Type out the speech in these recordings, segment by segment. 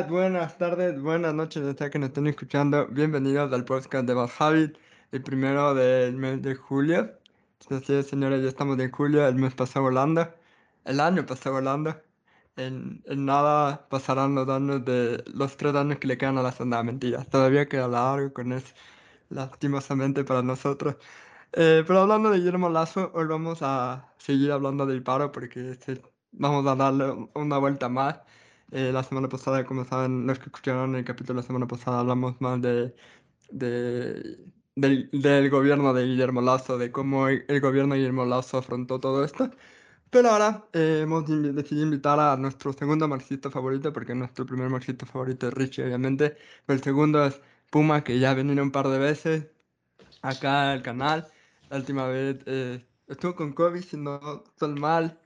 días, buenas tardes, buenas noches, desde que nos estén escuchando. Bienvenidos al podcast de Bad Habit, el primero del mes de julio. Así señores, ya estamos en julio, el mes pasó volando, el año pasó volando. En, en nada pasarán los años de los tres años que le quedan a la zona. Mentira, todavía queda largo con eso, lastimosamente para nosotros. Eh, pero hablando de Guillermo Lazo, hoy vamos a seguir hablando del paro porque este, vamos a darle una vuelta más. Eh, la semana pasada, como saben, los que escucharon el capítulo la semana pasada, hablamos más de, de del, del, gobierno de Guillermo Lazo, de cómo el, el, gobierno de Guillermo Lazo afrontó todo esto. Pero ahora eh, hemos decidido invitar a nuestro segundo marxista favorito, porque nuestro primer marxista favorito es Richie, obviamente. Pero el segundo es Puma, que ya ha venido un par de veces acá al canal. La última vez eh, estuvo con COVID, si no estoy mal.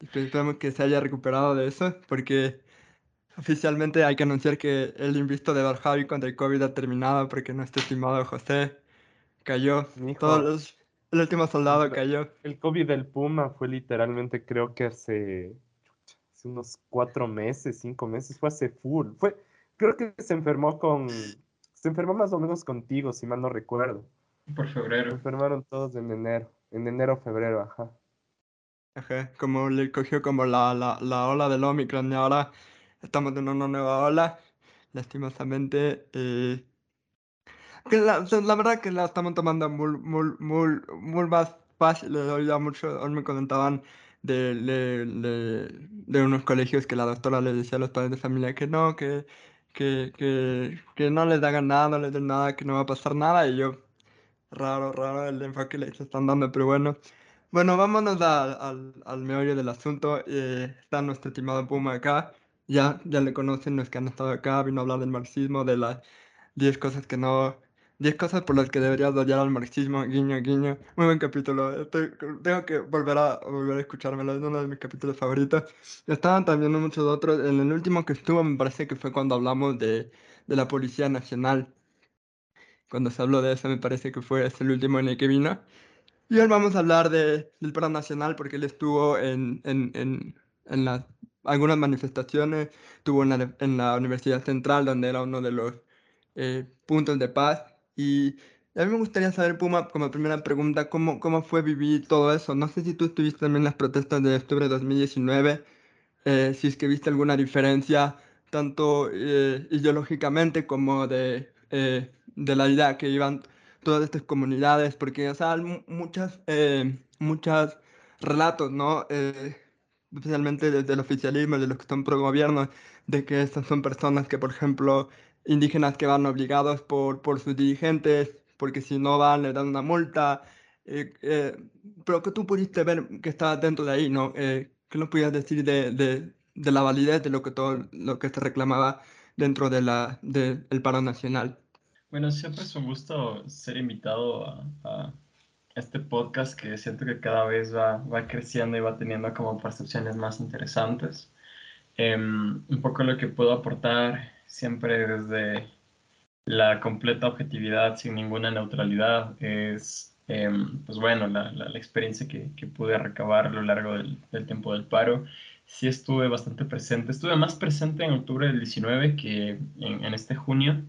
Y esperemos que se haya recuperado de eso, porque oficialmente hay que anunciar que el invisto de Barjavi contra el COVID ha terminado, porque nuestro estimado José cayó. Todos los, el último soldado el, cayó. El COVID del Puma fue literalmente, creo que hace, hace, unos cuatro meses, cinco meses, fue hace full. Fue, creo que se enfermó con, se enfermó más o menos contigo, si mal no recuerdo. Por febrero. Se enfermaron todos en enero, en enero, febrero, ajá. Ajá, como le cogió como la, la, la ola del Omicron y ahora estamos en una nueva ola, lastimosamente. Eh, que la, la, verdad que la estamos tomando muy, muy, muy, muy más fácil. Ya mucho, hoy me comentaban de, de, de, de, unos colegios que la doctora les decía a los padres de familia que no, que, que, que, que no les hagan nada, no les den nada, que no va a pasar nada. Y yo, raro, raro el enfoque que les están dando, pero bueno. Bueno, vámonos a, al, al meollo del asunto. Eh, está nuestro estimado Puma acá. Ya, ya le conocen los que han estado acá. Vino a hablar del marxismo, de las 10 cosas que no. 10 cosas por las que deberías odiar al marxismo. Guiño, guiño. Muy buen capítulo. Estoy, tengo que volver a, volver a escuchármelo. Es uno de mis capítulos favoritos. Estaban también muchos otros. En el último que estuvo, me parece que fue cuando hablamos de, de la Policía Nacional. Cuando se habló de eso, me parece que fue ese el último en el que vino. Y hoy vamos a hablar de, del paro nacional porque él estuvo en, en, en, en las, algunas manifestaciones, estuvo en la, en la, Universidad Central donde era uno de los eh, puntos de paz. Y a mí me gustaría saber, Puma, como primera pregunta, ¿cómo, ¿cómo fue vivir todo eso? No sé si tú estuviste también en las protestas de octubre de 2019, eh, si es que viste alguna diferencia, tanto eh, ideológicamente como de, eh, de la idea que iban todas estas comunidades, porque, o sea, muchas, eh, muchos relatos, ¿no? Eh, especialmente desde el oficialismo, de los que están pro gobierno, de que estas son personas que, por ejemplo, indígenas que van obligados por, por sus dirigentes, porque si no van le dan una multa, eh, eh, pero que tú pudiste ver que está dentro de ahí, ¿no? Eh, ¿Qué nos podías decir de, de, de, la validez de lo que todo lo que se reclamaba dentro de la, del de, paro nacional? Bueno, siempre es un gusto ser invitado a, a, este podcast que siento que cada vez va, va creciendo y va teniendo como percepciones más interesantes. Eh, un poco lo que puedo aportar siempre desde la completa objetividad, sin ninguna neutralidad, es, eh, pues bueno, la, la, la experiencia que, que, pude recabar a lo largo del, del tiempo del paro sí estuve bastante presente. Estuve más presente en octubre del 19 que en, en este junio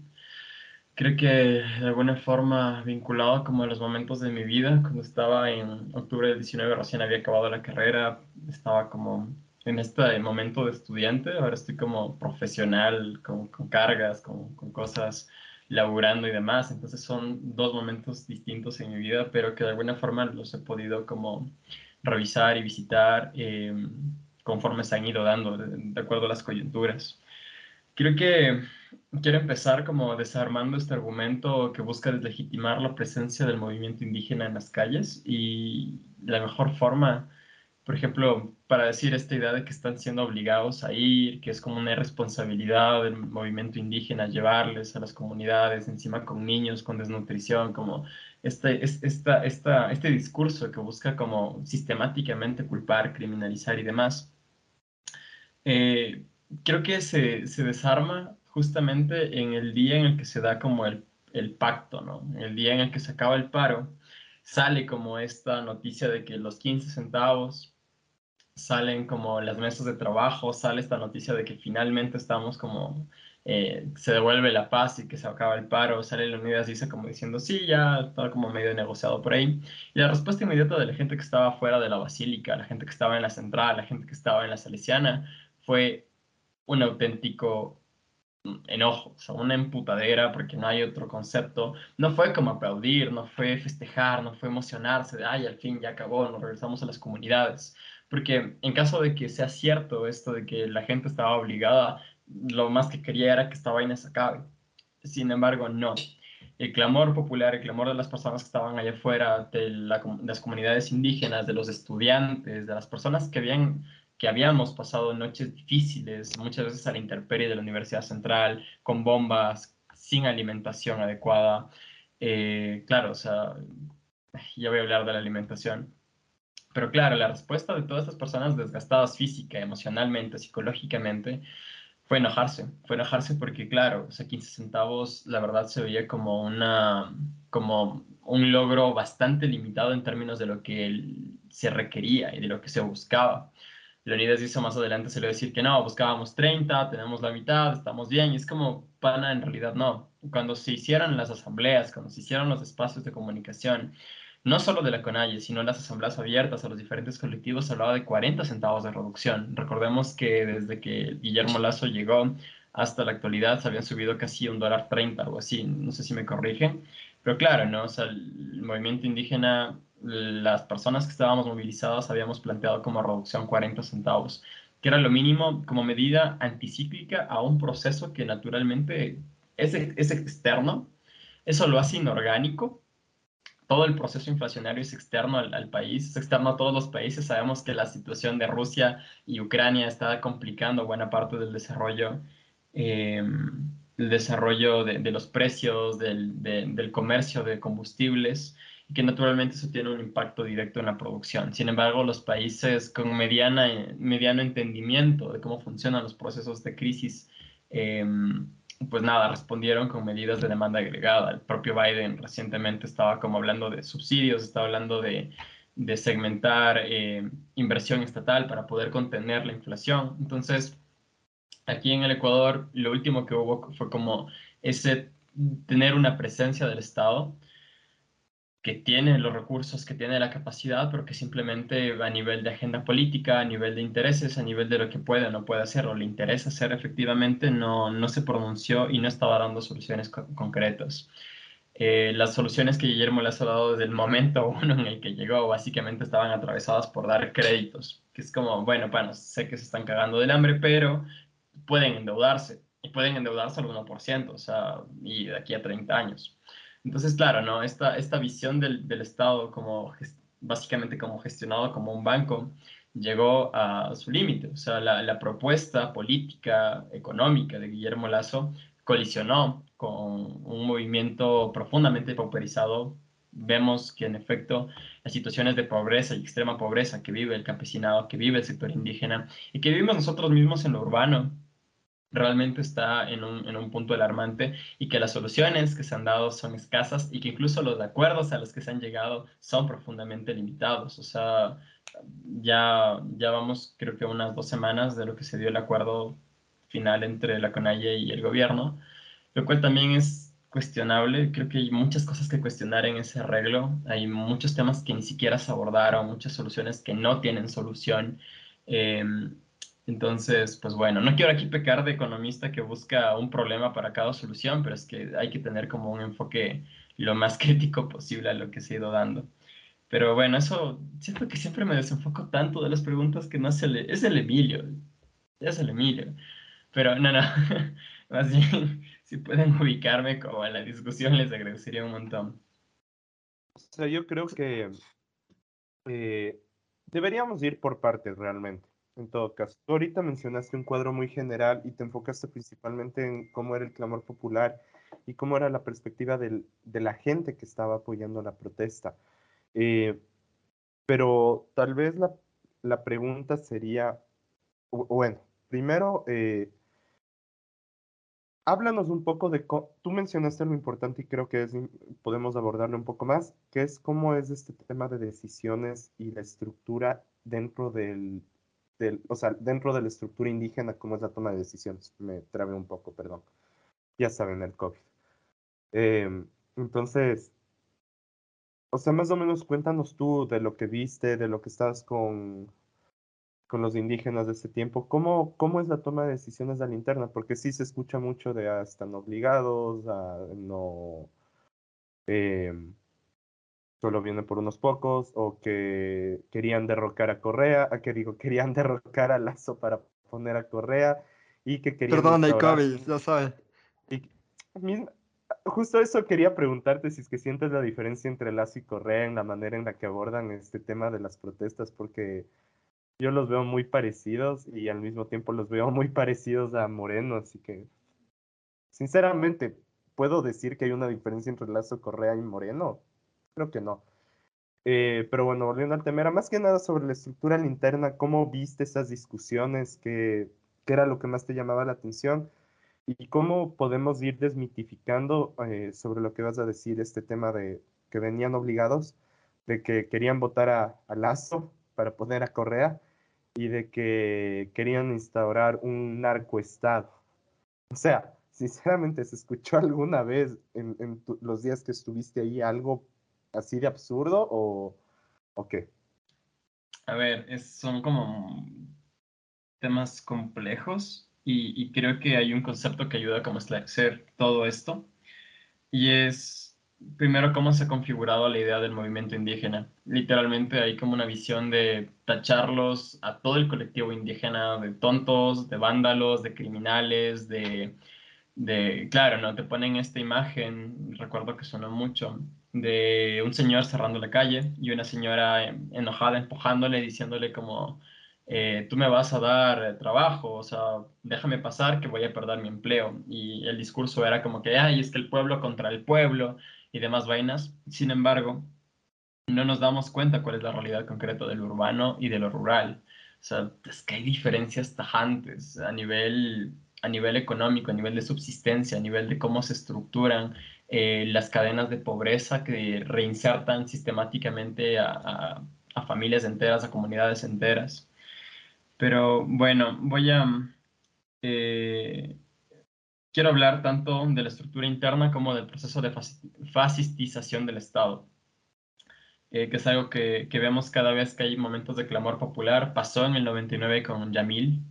creo que de alguna forma vinculado como a los momentos de mi vida, cuando estaba en octubre del 19 recién había acabado la carrera, estaba como en este momento de estudiante, ahora estoy como profesional, con, con cargas, con, con, cosas laburando y demás, entonces son dos momentos distintos en mi vida, pero que de alguna forma los he podido como revisar y visitar eh, conforme se han ido dando, de, de acuerdo a las coyunturas. Creo que quiero empezar como desarmando este argumento que busca deslegitimar la presencia del movimiento indígena en las calles y la mejor forma, por ejemplo, para decir esta idea de que están siendo obligados a ir, que es como una irresponsabilidad del movimiento indígena llevarles a las comunidades, encima con niños, con desnutrición, como este, esta, esta, este discurso que busca como sistemáticamente culpar, criminalizar y demás. Eh, creo que se, se, desarma justamente en el día en el que se da como el, el pacto, ¿no? El día en el que se acaba el paro, sale como esta noticia de que los 15 centavos salen como las mesas de trabajo, sale esta noticia de que finalmente estamos como eh, se devuelve la paz y que se acaba el paro, sale Leonidas dice como diciendo, sí, ya está como medio negociado por ahí. Y la respuesta inmediata de la gente que estaba fuera de la basílica, la gente que estaba en la central, la gente que estaba en la salesiana, fue un auténtico enojo, o sea, una emputadera, porque no hay otro concepto. No fue como aplaudir, no fue festejar, no fue emocionarse de, ay, al fin ya acabó, nos regresamos a las comunidades. Porque en caso de que sea cierto esto de que la gente estaba obligada, lo más que quería era que esta vaina se acabe. Sin embargo, no. El clamor popular, el clamor de las personas que estaban allá afuera, de, de las comunidades indígenas, de los estudiantes, de las personas que habían que habíamos pasado noches difíciles, muchas veces a la intemperie de la Universidad Central, con bombas, sin alimentación adecuada. Eh, claro, o sea, ya voy a hablar de la alimentación. Pero claro, la respuesta de todas estas personas desgastadas física, emocionalmente, psicológicamente, fue enojarse. Fue enojarse porque, claro, o sea, 15 centavos, la verdad, se veía como, una, como un logro bastante limitado en términos de lo que se requería y de lo que se buscaba. Leonidas dice más adelante, se le decir que no, buscábamos 30, tenemos la mitad, estamos bien, y es como, pana, en realidad no. Cuando se hicieron las asambleas, cuando se hicieron los espacios de comunicación, no solo de la CONAIE, sino las asambleas abiertas a los diferentes colectivos, se hablaba de 40 centavos de reducción. Recordemos que desde que Guillermo Lazo llegó hasta la actualidad se habían subido casi un dólar 30, algo así, no sé si me corrigen, pero claro, ¿no? O sea, el movimiento indígena las personas que estábamos movilizadas habíamos planteado como reducción 40 centavos, que era lo mínimo como medida anticíclica a un proceso que naturalmente es, es externo, eso lo hace inorgánico, todo el proceso inflacionario es externo al, país, es externo a todos los países. Sabemos que la situación de Rusia y Ucrania está complicando buena parte del desarrollo, em, el desarrollo de, los precios, del, del, comercio de combustibles que naturalmente eso tiene un impacto directo en la producción. Sin embargo, los países con mediana, mediano entendimiento de cómo funcionan los procesos de crisis, em, pues nada, respondieron con medidas de demanda agregada. El propio Biden recientemente estaba como hablando de subsidios, estaba hablando de, de segmentar eh, inversión estatal para poder contener la inflación. Entonces, aquí en el Ecuador, lo último que hubo fue como ese tener una presencia del Estado que tiene los recursos, que tiene la capacidad, pero que simplemente a nivel de agenda política, a nivel de intereses, a nivel de lo que puede o no puede hacer o le interesa hacer efectivamente, no, no se pronunció y no estaba dando soluciones concretas. Eh, las soluciones que Guillermo les ha dado desde el momento uno en el que llegó básicamente estaban atravesadas por dar créditos, que es como, bueno, bueno, sé que se están cagando del hambre, pero pueden endeudarse y pueden endeudarse al 1%, o sea, y de aquí a 30 años. Entonces, claro, ¿no? Esta, esta visión del, del Estado como básicamente como gestionado como un banco llegó a su límite. O sea, la, la, propuesta política, económica de Guillermo Lazo colisionó con un movimiento profundamente pauperizado. Vemos que en efecto las situaciones de pobreza y extrema pobreza que vive el campesinado, que vive el sector indígena y que vivimos nosotros mismos en lo urbano, realmente está en un, en un, punto alarmante y que las soluciones que se han dado son escasas y que incluso los acuerdos a los que se han llegado son profundamente limitados. O sea, ya, ya vamos creo que unas dos semanas de lo que se dio el acuerdo final entre la CONAIE y el gobierno, lo cual también es cuestionable. Creo que hay muchas cosas que cuestionar en ese arreglo. Hay muchos temas que ni siquiera se abordaron, muchas soluciones que no tienen solución. Eh, entonces, pues bueno, no quiero aquí pecar de economista que busca un problema para cada solución, pero es que hay que tener como un enfoque lo más crítico posible a lo que se ha ido dando. Pero bueno, eso siento que siempre me desenfoco tanto de las preguntas que no se le... Es el Emilio, es el Emilio. Pero no, no, más bien, si pueden ubicarme como en la discusión, les agradecería un montón. O sea, yo creo que eh, deberíamos ir por partes realmente. En todo caso, tú ahorita mencionaste un cuadro muy general y te enfocaste principalmente en cómo era el clamor popular y cómo era la perspectiva del, de la gente que estaba apoyando la protesta. Eh, pero tal vez la, la pregunta sería, bueno, primero, eh, háblanos un poco de, tú mencionaste lo importante y creo que es, podemos abordarlo un poco más, que es cómo es este tema de decisiones y la estructura dentro del del, o sea, dentro de la estructura indígena, cómo es la toma de decisiones. Me trabé un poco, perdón. Ya saben, el COVID. Em, entonces, o sea, más o menos cuéntanos tú de lo que viste, de lo que estás con, con los indígenas de ese tiempo. ¿Cómo, ¿Cómo es la toma de decisiones de la interna? Porque sí se escucha mucho de ah, están obligados, a no... Em, solo viene por unos pocos, o que querían derrocar a Correa, a que digo, querían derrocar a Lazo para poner a Correa, y que querían... Perdón, COVID, ya sabes. Y, justo eso quería preguntarte si es que sientes la diferencia entre Lazo y Correa en la manera en la que abordan este tema de las protestas, porque yo los veo muy parecidos y al mismo tiempo los veo muy parecidos a Moreno, así que sinceramente, ¿puedo decir que hay una diferencia entre Lazo, Correa y Moreno? Creo que no. Eh, pero bueno, volviendo al tema, era más que nada sobre la estructura interna, cómo viste esas discusiones, qué, qué era lo que más te llamaba la atención y cómo podemos ir desmitificando eh, sobre lo que vas a decir, este tema de que venían obligados, de que querían votar a, a Lazo para poner a Correa y de que querían instaurar un narcoestado. O sea, sinceramente, ¿se escuchó alguna vez en, en los días que estuviste ahí algo así de absurdo o, o qué? A ver, es, son como temas complejos y, y, creo que hay un concepto que ayuda como a esclarecer todo esto y es primero cómo se ha configurado la idea del movimiento indígena. Literalmente hay como una visión de tacharlos a todo el colectivo indígena de tontos, de vándalos, de criminales, de, de claro, ¿no? Te ponen esta imagen, recuerdo que sonó mucho, de un señor cerrando la calle y una señora enojada empujándole, diciéndole como, eh, tú me vas a dar eh, trabajo, o sea, déjame pasar que voy a perder mi empleo. Y el discurso era como que, ay, es que el pueblo contra el pueblo y demás vainas. Sin embargo, no nos damos cuenta cuál es la realidad concreta del urbano y de lo rural. O sea, es que hay diferencias tajantes a nivel, a nivel económico, a nivel de subsistencia, a nivel de cómo se estructuran eh, las cadenas de pobreza que reinsertan sistemáticamente a, familias enteras, a comunidades enteras. Pero bueno, voy a... Eh, quiero hablar tanto de la estructura interna como del proceso de fascistización del Estado, eh, que es algo que, que, vemos cada vez que hay momentos de clamor popular. Pasó en el 99 con Yamil,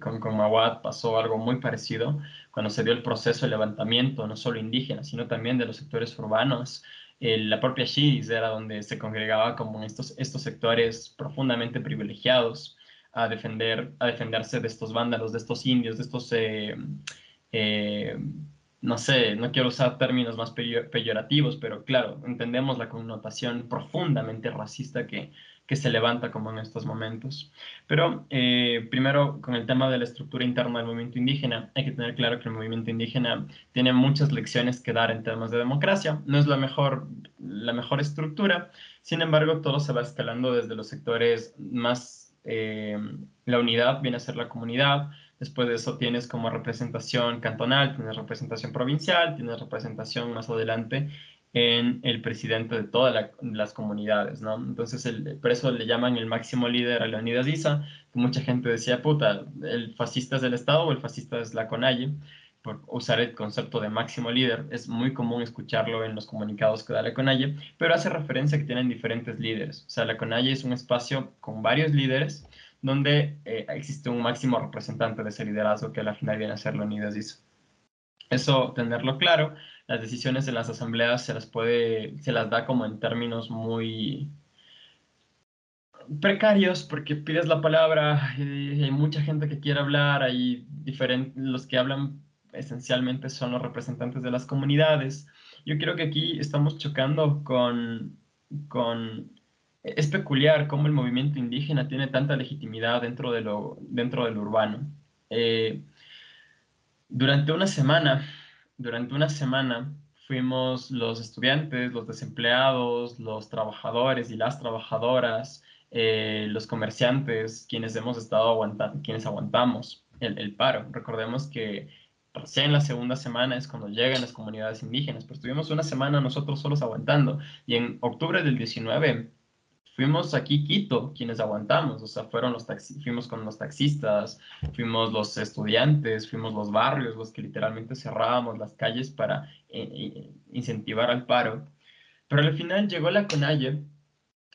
con, con Mawad pasó algo muy parecido cuando se dio el proceso de levantamiento, no solo indígena, sino también de los sectores urbanos. Eh, la propia Shis era donde se congregaba como estos, estos sectores profundamente privilegiados a, defender, a defenderse de estos vándalos, de estos indios, de estos, eh, eh, no sé, no quiero usar términos más peyorativos, pero claro, entendemos la connotación profundamente racista que, que se levanta como en estos momentos. Pero eh, primero, con el tema de la estructura interna del movimiento indígena, hay que tener claro que el movimiento indígena tiene muchas lecciones que dar en temas de democracia. No es la mejor, la mejor estructura, sin embargo, todo se va escalando desde los sectores más... Eh, la unidad viene a ser la comunidad, Después de eso tienes como representación cantonal, tienes representación provincial, tienes representación más adelante en el presidente de todas las comunidades, ¿no? Entonces, el, por eso le llaman el máximo líder a Leonidas Issa, que mucha gente decía, puta, el fascista es del Estado o el fascista es la CONAIE, por usar el concepto de máximo líder, es muy común escucharlo en los comunicados que da la CONAIE, pero hace referencia a que tienen diferentes líderes, o sea, la CONAIE es un espacio con varios líderes, donde eh, existe un máximo representante de ese liderazgo que al final viene a ser Leonidas Issa. Eso, tenerlo claro, las decisiones en las asambleas se las puede, se las da como en términos muy precarios porque pides la palabra y hay mucha gente que quiere hablar, hay diferentes, los que hablan esencialmente son los representantes de las comunidades. Yo creo que aquí estamos chocando con, con es peculiar cómo el movimiento indígena tiene tanta legitimidad dentro de lo, dentro del urbano. Eh, durante una semana, durante una semana fuimos los estudiantes, los desempleados, los trabajadores y las trabajadoras, eh, los comerciantes, quienes hemos estado aguantando, quienes aguantamos el, el, paro. Recordemos que recién la segunda semana es cuando llegan las comunidades indígenas, pero estuvimos una semana nosotros solos aguantando y en octubre del 19 fuimos aquí Quito quienes aguantamos, o sea, fueron los taxi fuimos con los taxistas, fuimos los estudiantes, fuimos los barrios, los que literalmente cerrábamos las calles para eh, eh, incentivar al paro. Pero al final llegó la CONAIE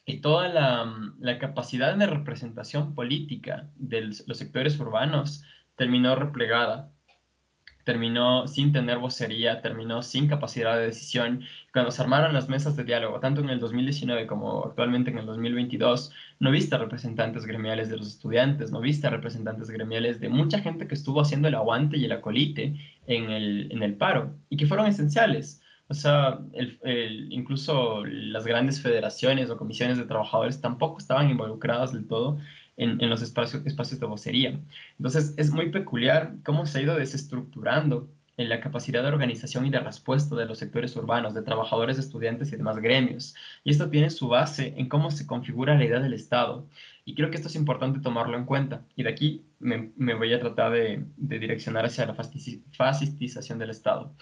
y toda la, la capacidad de representación política de los sectores urbanos terminó replegada terminó sin tener vocería, terminó sin capacidad de decisión. Cuando se armaron las mesas de diálogo, tanto en el 2019 como actualmente en el 2022, no viste representantes gremiales de los estudiantes, no viste representantes gremiales de mucha gente que estuvo haciendo el aguante y el acolite en el, en el paro y que fueron esenciales. O sea, el, incluso las grandes federaciones o comisiones de trabajadores tampoco estaban involucradas del todo en, los espacios, espacios de vocería. Entonces, es muy peculiar cómo se ha ido desestructurando en la capacidad de organización y de respuesta de los sectores urbanos, de trabajadores, estudiantes y demás gremios. Y esto tiene su base en cómo se configura la idea del Estado. Y creo que esto es importante tomarlo en cuenta. Y de aquí me, voy a tratar de, de direccionar hacia la fascistización del Estado.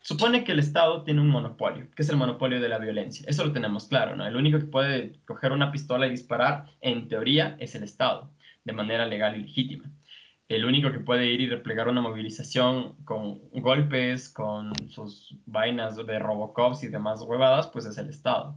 Supone que el Estado tiene un monopolio, que es el monopolio de la violencia. Eso lo tenemos claro, ¿no? El único que puede coger una pistola y disparar, en teoría, es el Estado, de manera legal y legítima. El único que puede ir y replegar una movilización con golpes, con sus vainas de Robocops y demás huevadas, pues es el Estado.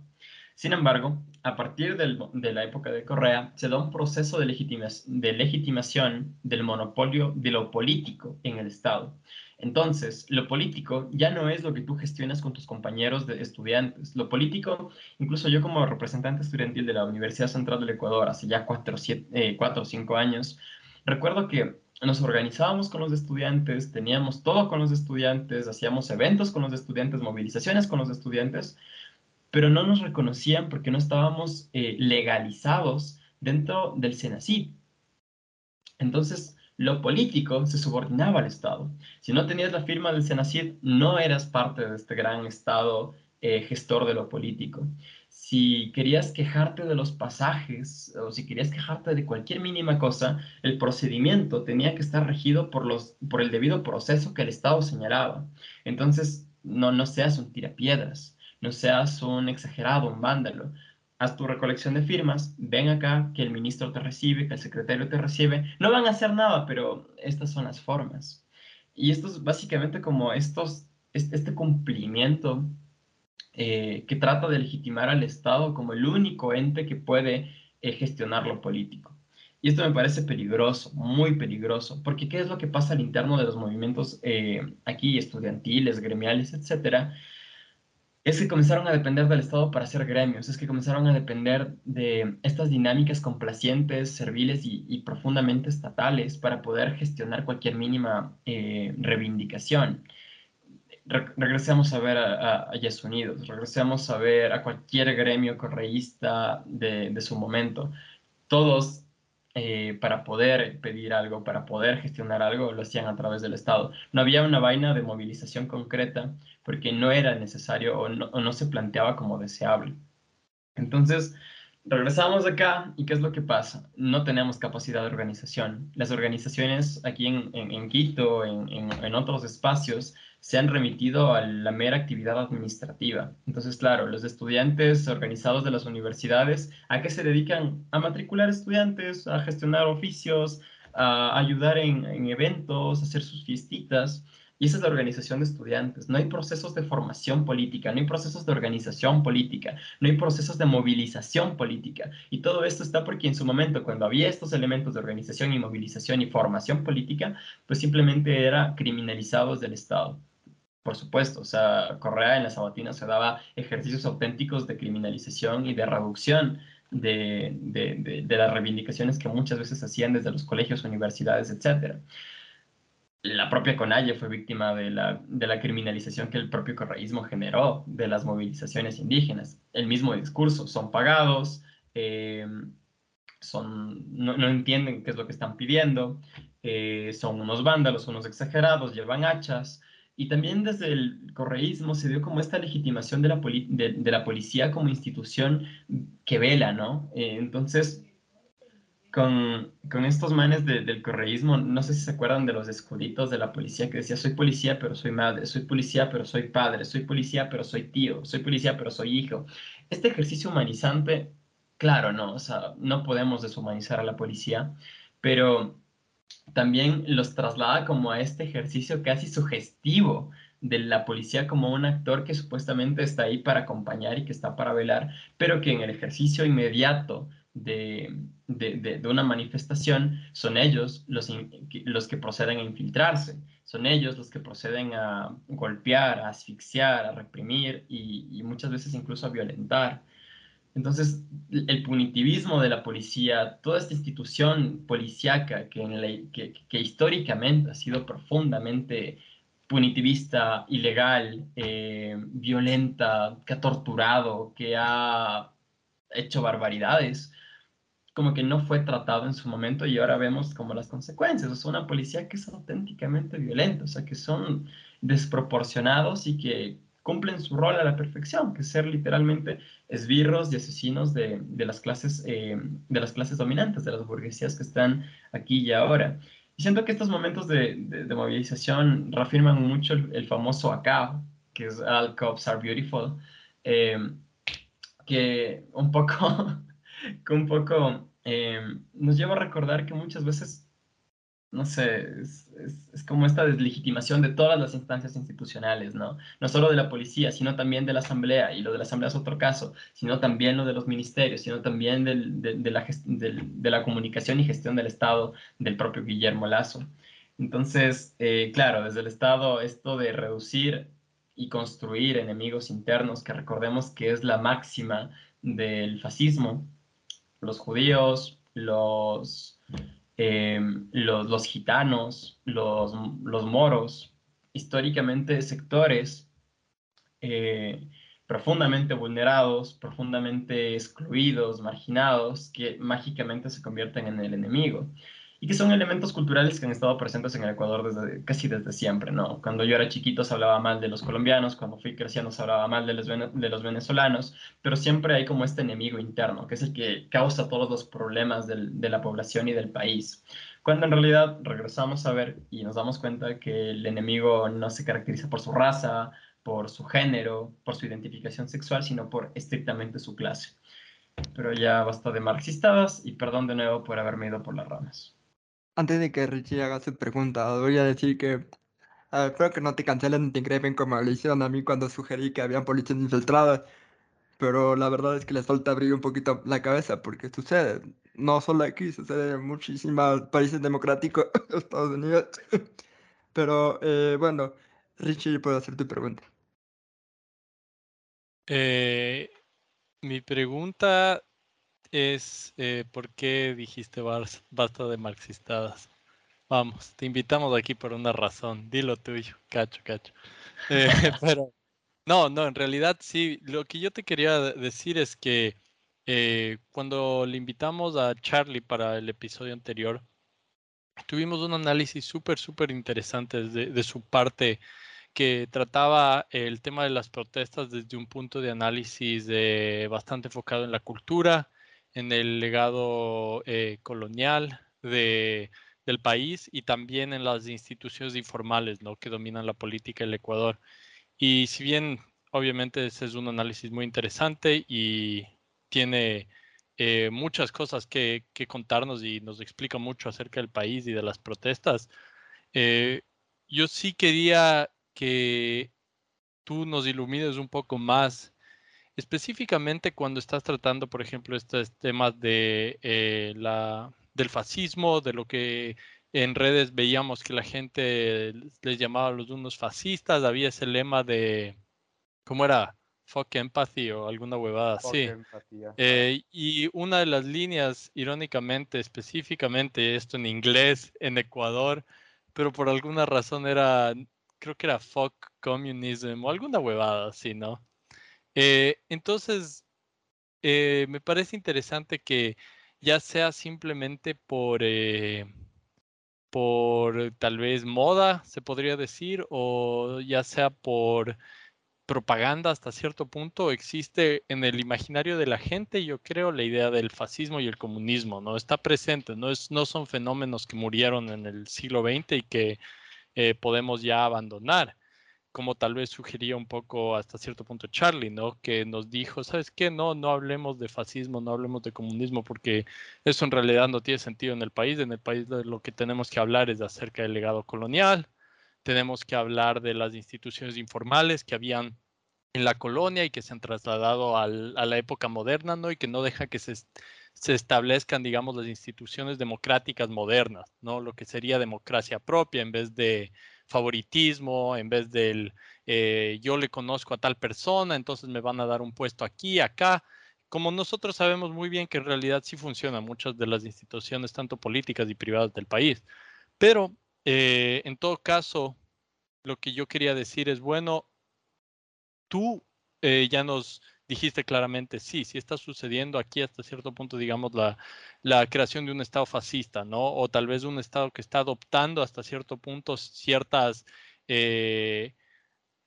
Sin embargo, a partir de la época de Correa, se da un proceso de, legitimación del monopolio de lo político en el Estado. Entonces, lo político ya no es lo que tú gestionas con tus compañeros de estudiantes. Lo político, incluso yo como representante estudiantil de la Universidad Central del Ecuador, hace ya cuatro, eh, o cinco años, recuerdo que nos organizábamos con los estudiantes, teníamos todo con los estudiantes, hacíamos eventos con los estudiantes, movilizaciones con los estudiantes, pero no nos reconocían porque no estábamos eh, legalizados dentro del SENACID. Entonces, lo político se subordinaba al Estado. Si no tenías la firma del Senacid, no eras parte de este gran Estado eh, gestor de lo político. Si querías quejarte de los pasajes o si querías quejarte de cualquier mínima cosa, el procedimiento tenía que estar regido por, los, por el debido proceso que el Estado señalaba. Entonces, no, no seas un tirapiedras, no seas un exagerado, un vándalo haz tu recolección de firmas, ven acá, que el ministro te recibe, que el secretario te recibe. No van a hacer nada, pero estas son las formas. Y esto es básicamente como estos, este cumplimiento eh, que trata de legitimar al Estado como el único ente que puede eh, gestionar lo político. Y esto me parece peligroso, muy peligroso, porque ¿qué es lo que pasa al interno de los movimientos eh, aquí, estudiantiles, gremiales, etcétera? Es que comenzaron a depender del Estado para ser gremios, es que comenzaron a depender de estas dinámicas complacientes, serviles y, profundamente estatales para poder gestionar cualquier mínima eh, reivindicación. regresemos a ver a, a, Yes Unidos, regresemos a ver a cualquier gremio correísta de su momento. Todos eh, para poder pedir algo, para poder gestionar algo, lo hacían a través del Estado. No había una vaina de movilización concreta porque no era necesario o no, se planteaba como deseable. Entonces, regresamos acá y ¿qué es lo que pasa? No tenemos capacidad de organización. Las organizaciones aquí en, Quito, en, en, otros espacios, se han remitido a la mera actividad administrativa. Entonces, claro, los estudiantes organizados de las universidades, ¿a qué se dedican? A matricular estudiantes, a gestionar oficios, a ayudar en, en eventos, a hacer sus fiestitas. Y esa es la organización de estudiantes. No hay procesos de formación política, no hay procesos de organización política, no hay procesos de movilización política. Y todo esto está porque en su momento, cuando había estos elementos de organización y movilización y formación política, pues simplemente era criminalizados del Estado por supuesto, o sea, Correa en la Sabatina se daba ejercicios auténticos de criminalización y de reducción de, de, las reivindicaciones que muchas veces hacían desde los colegios, universidades, etc. La propia CONAIE fue víctima de la, de la criminalización que el propio correísmo generó de las movilizaciones indígenas. El mismo discurso, son pagados, eh, son, no, no, entienden qué es lo que están pidiendo, eh, son unos vándalos, unos exagerados, llevan hachas, y también desde el correísmo se dio como esta legitimación de la, de, la policía como institución que vela, ¿no? Eh, entonces, con, con, estos manes del correísmo, no sé si se acuerdan de los escuditos de la policía que decía, soy policía pero soy madre, soy policía pero soy padre, soy policía pero soy tío, soy policía pero soy hijo. Este ejercicio humanizante claro, no, o sea, no podemos deshumanizar a la policía, pero también los traslada como a este ejercicio casi sugestivo de la policía como un actor que supuestamente está ahí para acompañar y que está para velar, pero que en el ejercicio inmediato de, una manifestación son ellos los, los que proceden a infiltrarse, son ellos los que proceden a golpear, a asfixiar, a reprimir y muchas veces incluso a violentar. Entonces, el punitivismo de la policía, toda esta institución policíaca que, históricamente ha sido profundamente punitivista, ilegal, eh, violenta, que ha torturado, que ha hecho barbaridades, como que no fue tratado en su momento y ahora vemos como las consecuencias. O una policía que es auténticamente violenta, o sea, que son desproporcionados y que cumplen su rol a la perfección, que es ser literalmente esbirros y asesinos de, las clases, eh, de las clases dominantes, de las burguesías que están aquí y ahora. Y siento que estos momentos de, movilización reafirman mucho el, famoso ACAO, que es All Cops Are Beautiful, eh, que un poco, que un poco eh, nos lleva a recordar que muchas veces no sé, es, como esta deslegitimación de todas las instancias institucionales, ¿no? No solo de la policía, sino también de la asamblea, y lo de la asamblea es otro caso, sino también lo de los ministerios, sino también de, la de, la comunicación y gestión del Estado del propio Guillermo Lazo. Entonces, eh, claro, desde el Estado esto de reducir y construir enemigos internos, que recordemos que es la máxima del fascismo, los judíos, los Em, los, gitanos, los, moros, históricamente sectores eh, profundamente vulnerados, profundamente excluidos, marginados, que mágicamente se convierten en el enemigo y que son elementos culturales que han estado presentes en el Ecuador desde, casi desde siempre, ¿no? Cuando yo era chiquito se hablaba mal de los colombianos, cuando fui creciendo se hablaba mal de los, de los venezolanos, pero siempre hay como este enemigo interno, que es el que causa todos los problemas del, de la población y del país. Cuando en realidad regresamos a ver y nos damos cuenta que el enemigo no se caracteriza por su raza, por su género, por su identificación sexual, sino por estrictamente su clase. Pero ya basta de marxistadas y perdón de nuevo por haberme ido por las ramas. Antes de que Richie haga su pregunta, voy a decir que espero que no te cancelen ni te increpen como le hicieron a mí cuando sugerí que había policías infiltradas. Pero la verdad es que les falta abrir un poquito la cabeza porque sucede. No solo aquí, sucede en muchísimos países democráticos, Estados Unidos. Pero eh, bueno, Richie, puedo hacer tu pregunta. Eh, mi pregunta es eh, por qué dijiste basta de marxistadas. Vamos, te invitamos aquí por una razón. Dilo tuyo, cacho, cacho. Eh, pero no, no, en realidad sí. Lo que yo te quería decir es que eh, cuando le invitamos a Charlie para el episodio anterior, tuvimos un análisis súper, súper interesante de, de su parte que trataba el tema de las protestas desde un punto de análisis bastante enfocado en la cultura, en el legado eh, colonial de, del país y también en las instituciones informales ¿no? que dominan la política del Ecuador. Y si bien obviamente ese es un análisis muy interesante y tiene eh, muchas cosas que, que, contarnos y nos explica mucho acerca del país y de las protestas, eh, yo sí quería que tú nos ilumines un poco más específicamente cuando estás tratando, por ejemplo, estos temas de, eh, la, del fascismo, de lo que en redes veíamos que la gente les llamaba a los unos fascistas, había ese lema de, ¿cómo era? Fuck empathy o alguna huevada así. Eh, y una de las líneas, irónicamente, específicamente esto en inglés, en Ecuador, pero por alguna razón era, creo que era fuck communism o alguna huevada así, ¿no? Eh, entonces, eh, me parece interesante que ya sea simplemente por, eh, por tal vez moda, se podría decir, o ya sea por propaganda hasta cierto punto, existe en el imaginario de la gente, yo creo, la idea del fascismo y el comunismo, ¿no? Está presente, no, es, no son fenómenos que murieron en el siglo XX y que podemos ya abandonar. Como tal vez sugería un poco hasta cierto punto Charlie, ¿no? Que nos dijo, ¿sabes qué? No, no hablemos de fascismo, no hablemos de comunismo, porque eso en realidad no tiene sentido en el país. En el país lo que tenemos que hablar es acerca del legado colonial, tenemos que hablar de las instituciones informales que habían en la colonia y que se han trasladado a la época moderna, ¿no? Y que no deja que se, se establezcan, digamos, las instituciones democráticas modernas, ¿no? Lo que sería democracia propia en vez de favoritismo, en vez del eh, yo le conozco a tal persona, entonces me van a dar un puesto aquí, acá. Como nosotros sabemos muy bien que en realidad sí funcionan muchas de las instituciones, tanto políticas y privadas del país. Pero eh, en todo caso, lo que yo quería decir es, bueno, tú eh, ya nos dijiste claramente, sí, sí está sucediendo aquí hasta cierto punto, digamos, la, la, creación de un Estado fascista, ¿no? O tal vez un Estado que está adoptando hasta cierto punto ciertas, eh,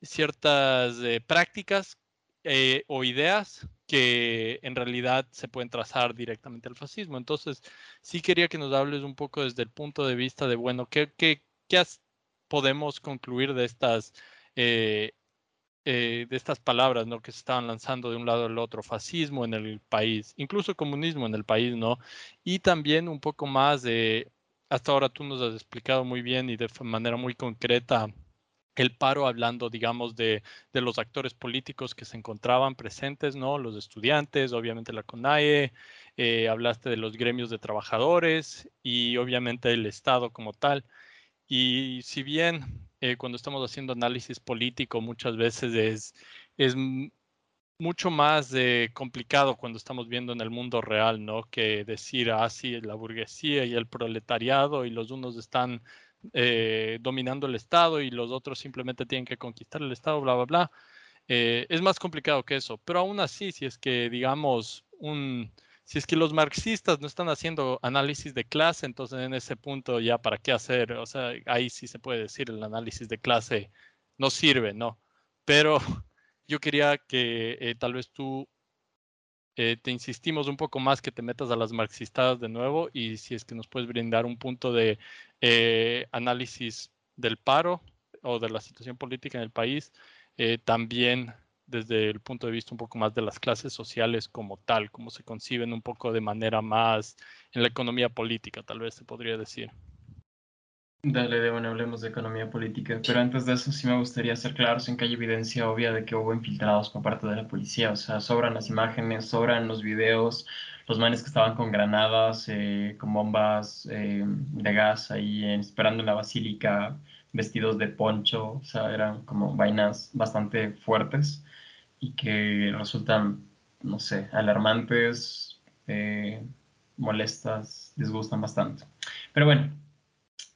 ciertas eh, prácticas eh, o ideas que en realidad se pueden trazar directamente al fascismo. Entonces, sí quería que nos hables un poco desde el punto de vista de, bueno, ¿qué, qué, qué podemos concluir de estas de estas palabras ¿no? que se estaban lanzando de un lado al otro, fascismo en el país, incluso comunismo en el país, ¿no? Y también un poco más de, hasta ahora tú nos has explicado muy bien y de manera muy concreta el paro hablando, digamos, de, de los actores políticos que se encontraban presentes, ¿no? Los estudiantes, obviamente la CONAE, eh, hablaste de los gremios de trabajadores y obviamente el Estado como tal. Y si bien eh, cuando estamos haciendo análisis político muchas veces es, mucho más eh, complicado cuando estamos viendo en el mundo real, ¿no? Que decir, así ah, la burguesía y el proletariado y los unos están eh, dominando el Estado y los otros simplemente tienen que conquistar el Estado, bla, bla, bla. es más complicado que eso, pero aún así, si es que, digamos, un, si es que los marxistas no están haciendo análisis de clase, entonces en ese punto ya para qué hacer, o sea, ahí sí se puede decir el análisis de clase no sirve, ¿no? Pero yo quería que eh, tal vez tú eh, te insistimos un poco más que te metas a las marxistas de nuevo y si es que nos puedes brindar un punto de eh, análisis del paro o de la situación política en el país, también desde el punto de vista un poco más de las clases sociales como tal, como se conciben un poco de manera más en la economía política, tal vez se podría decir. Dale, de bueno, hablemos de economía política, pero antes de eso sí me gustaría ser claros en que hay evidencia obvia de que hubo infiltrados por parte de la policía, o sea, sobran las imágenes, sobran los videos, los manes que estaban con granadas, eh, con bombas eh, de gas ahí esperando en la basílica, vestidos de poncho, o sea, eran como vainas bastante fuertes y que resultan, no sé, alarmantes, eh, molestas, disgustan bastante. Pero bueno,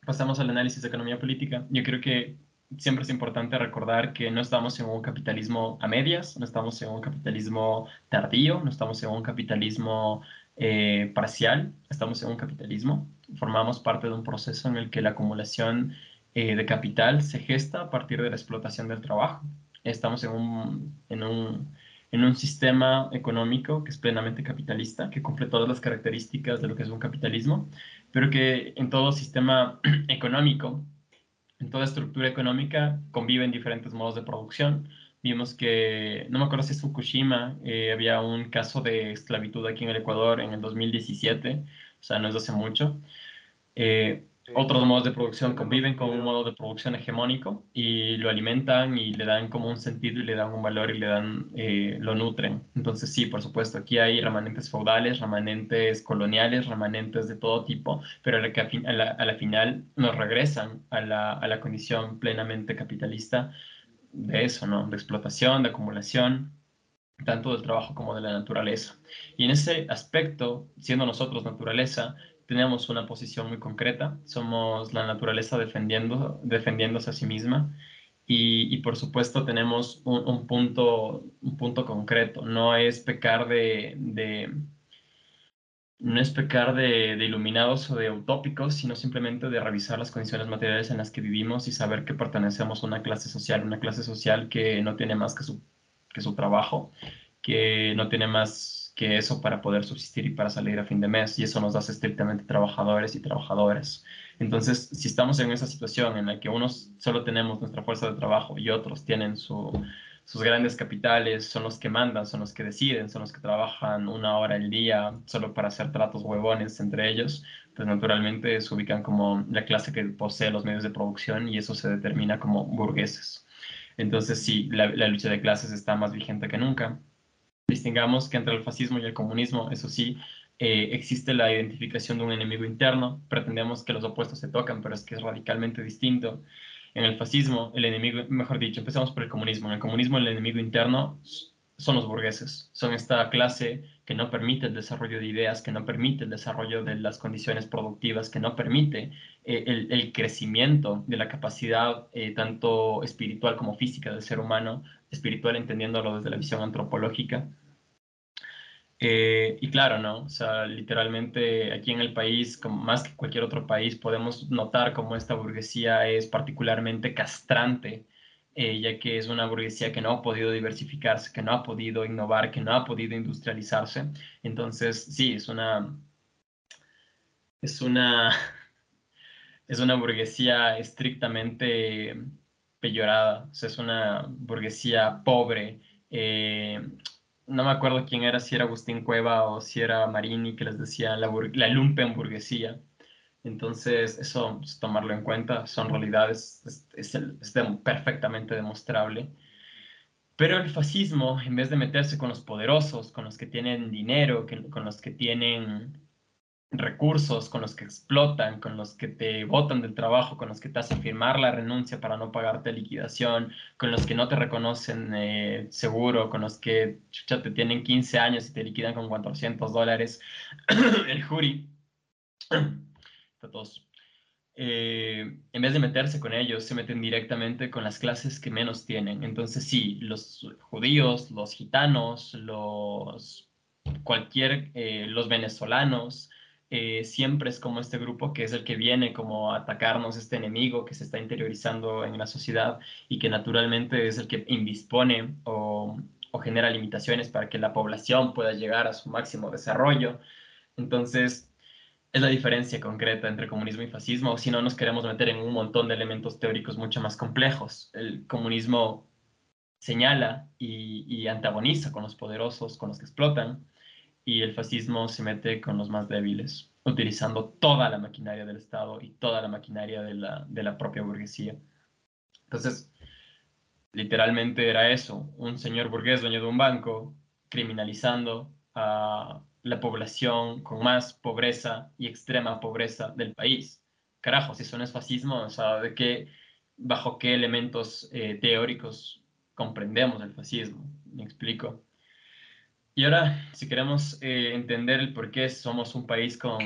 pasamos al análisis de economía política. Yo creo que siempre es importante recordar que no estamos en un capitalismo a medias, no estamos en un capitalismo tardío, no estamos en un capitalismo eh, parcial, estamos en un capitalismo. Formamos parte de un proceso en el que la acumulación eh, de capital se gesta a partir de la explotación del trabajo. Estamos en un, en un, en un sistema económico que es plenamente capitalista, que cumple todas las características de lo que es un capitalismo, pero que en todo sistema económico, en toda estructura económica, conviven diferentes modos de producción. Vimos que, no me acuerdo si es Fukushima, eh, había un caso de esclavitud aquí en el Ecuador en el 2017, o sea, no es hace mucho. Eh, otros modos de producción conviven con un modo de producción hegemónico y lo alimentan y le dan como un sentido y le dan un valor y le dan, eh, lo nutren. Entonces sí, por supuesto, aquí hay remanentes feudales, remanentes coloniales, remanentes de todo tipo, pero a la, que a, la, a la final nos regresan a la, a la condición plenamente capitalista de eso, ¿no? De explotación, de acumulación, tanto del trabajo como de la naturaleza. Y en ese aspecto, siendo nosotros naturaleza, tenemos una posición muy concreta, somos la naturaleza defendiendo, defendiéndose a sí misma y, y por supuesto tenemos un, un, punto, un punto concreto, no es pecar de, de no es pecar de, de, iluminados o de utópicos, sino simplemente de revisar las condiciones materiales en las que vivimos y saber que pertenecemos a una clase social, una clase social que no tiene más que su, que su trabajo, que no tiene más que eso para poder subsistir y para salir a fin de mes, y eso nos hace estrictamente trabajadores y trabajadoras. Entonces, si estamos en esa situación en la que unos solo tenemos nuestra fuerza de trabajo y otros tienen sus grandes capitales, son los que mandan, son los que deciden, son los que trabajan una hora al día solo para hacer tratos huevones entre ellos, pues naturalmente se ubican como la clase que posee los medios de producción y eso se determina como burgueses. Entonces, sí, la lucha de clases está más vigente que nunca. Distingamos que entre el fascismo y el comunismo, eso sí, eh, existe la identificación de un enemigo interno, pretendemos que los opuestos se tocan, pero es que es radicalmente distinto. En el fascismo, el enemigo, mejor dicho, empezamos por el comunismo. En el comunismo, el enemigo interno son los burgueses, son esta clase que no permite el desarrollo de ideas, que no permite el desarrollo de las condiciones productivas, que no permite eh, el, crecimiento de la capacidad eh, tanto espiritual como física del ser humano, espiritual entendiéndolo desde la visión antropológica, eh, y claro, ¿no? O sea, literalmente aquí en el país, como más que cualquier otro país, podemos notar cómo esta burguesía es particularmente castrante, eh, ya que es una burguesía que no ha podido diversificarse, que no ha podido innovar, que no ha podido industrializarse. Entonces, sí, es una... Es una... Es una burguesía estrictamente peyorada, o sea, es una burguesía pobre, eh, no me acuerdo quién era, si era Agustín Cueva o si era Marini, que les decía la, la lumpen burguesía. Entonces, eso es tomarlo en cuenta, son realidades, es, es, perfectamente demostrable. Pero el fascismo, en vez de meterse con los poderosos, con los que tienen dinero, con los que tienen recursos, con los que explotan, con los que te botan del trabajo, con los que te hacen firmar la renuncia para no pagarte liquidación, con los que no te reconocen eh, seguro, con los que ya te tienen 15 años y te liquidan con 400 dólares, el jury, todos, eh, en vez de meterse con ellos, se meten directamente con las clases que menos tienen. Entonces sí, los judíos, los gitanos, los cualquier, eh, los venezolanos, eh, siempre es como este grupo que es el que viene como a atacarnos, este enemigo que se está interiorizando en la sociedad y que naturalmente es el que indispone o, o genera limitaciones para que la población pueda llegar a su máximo desarrollo. Entonces, es la diferencia concreta entre comunismo y fascismo, si no nos queremos meter en un montón de elementos teóricos mucho más complejos. El comunismo señala y antagoniza con los poderosos, con los que explotan, y el fascismo se mete con los más débiles, utilizando toda la maquinaria del Estado y toda la maquinaria de la, de la propia burguesía. Entonces, literalmente era eso, un señor burgués dueño de un banco criminalizando a la población con más pobreza y extrema pobreza del país. Carajo, si eso no es fascismo, o ¿de qué, bajo qué elementos eh, teóricos comprendemos el fascismo? ¿Me explico? Y ahora, si queremos eh, entender el por qué somos un país con,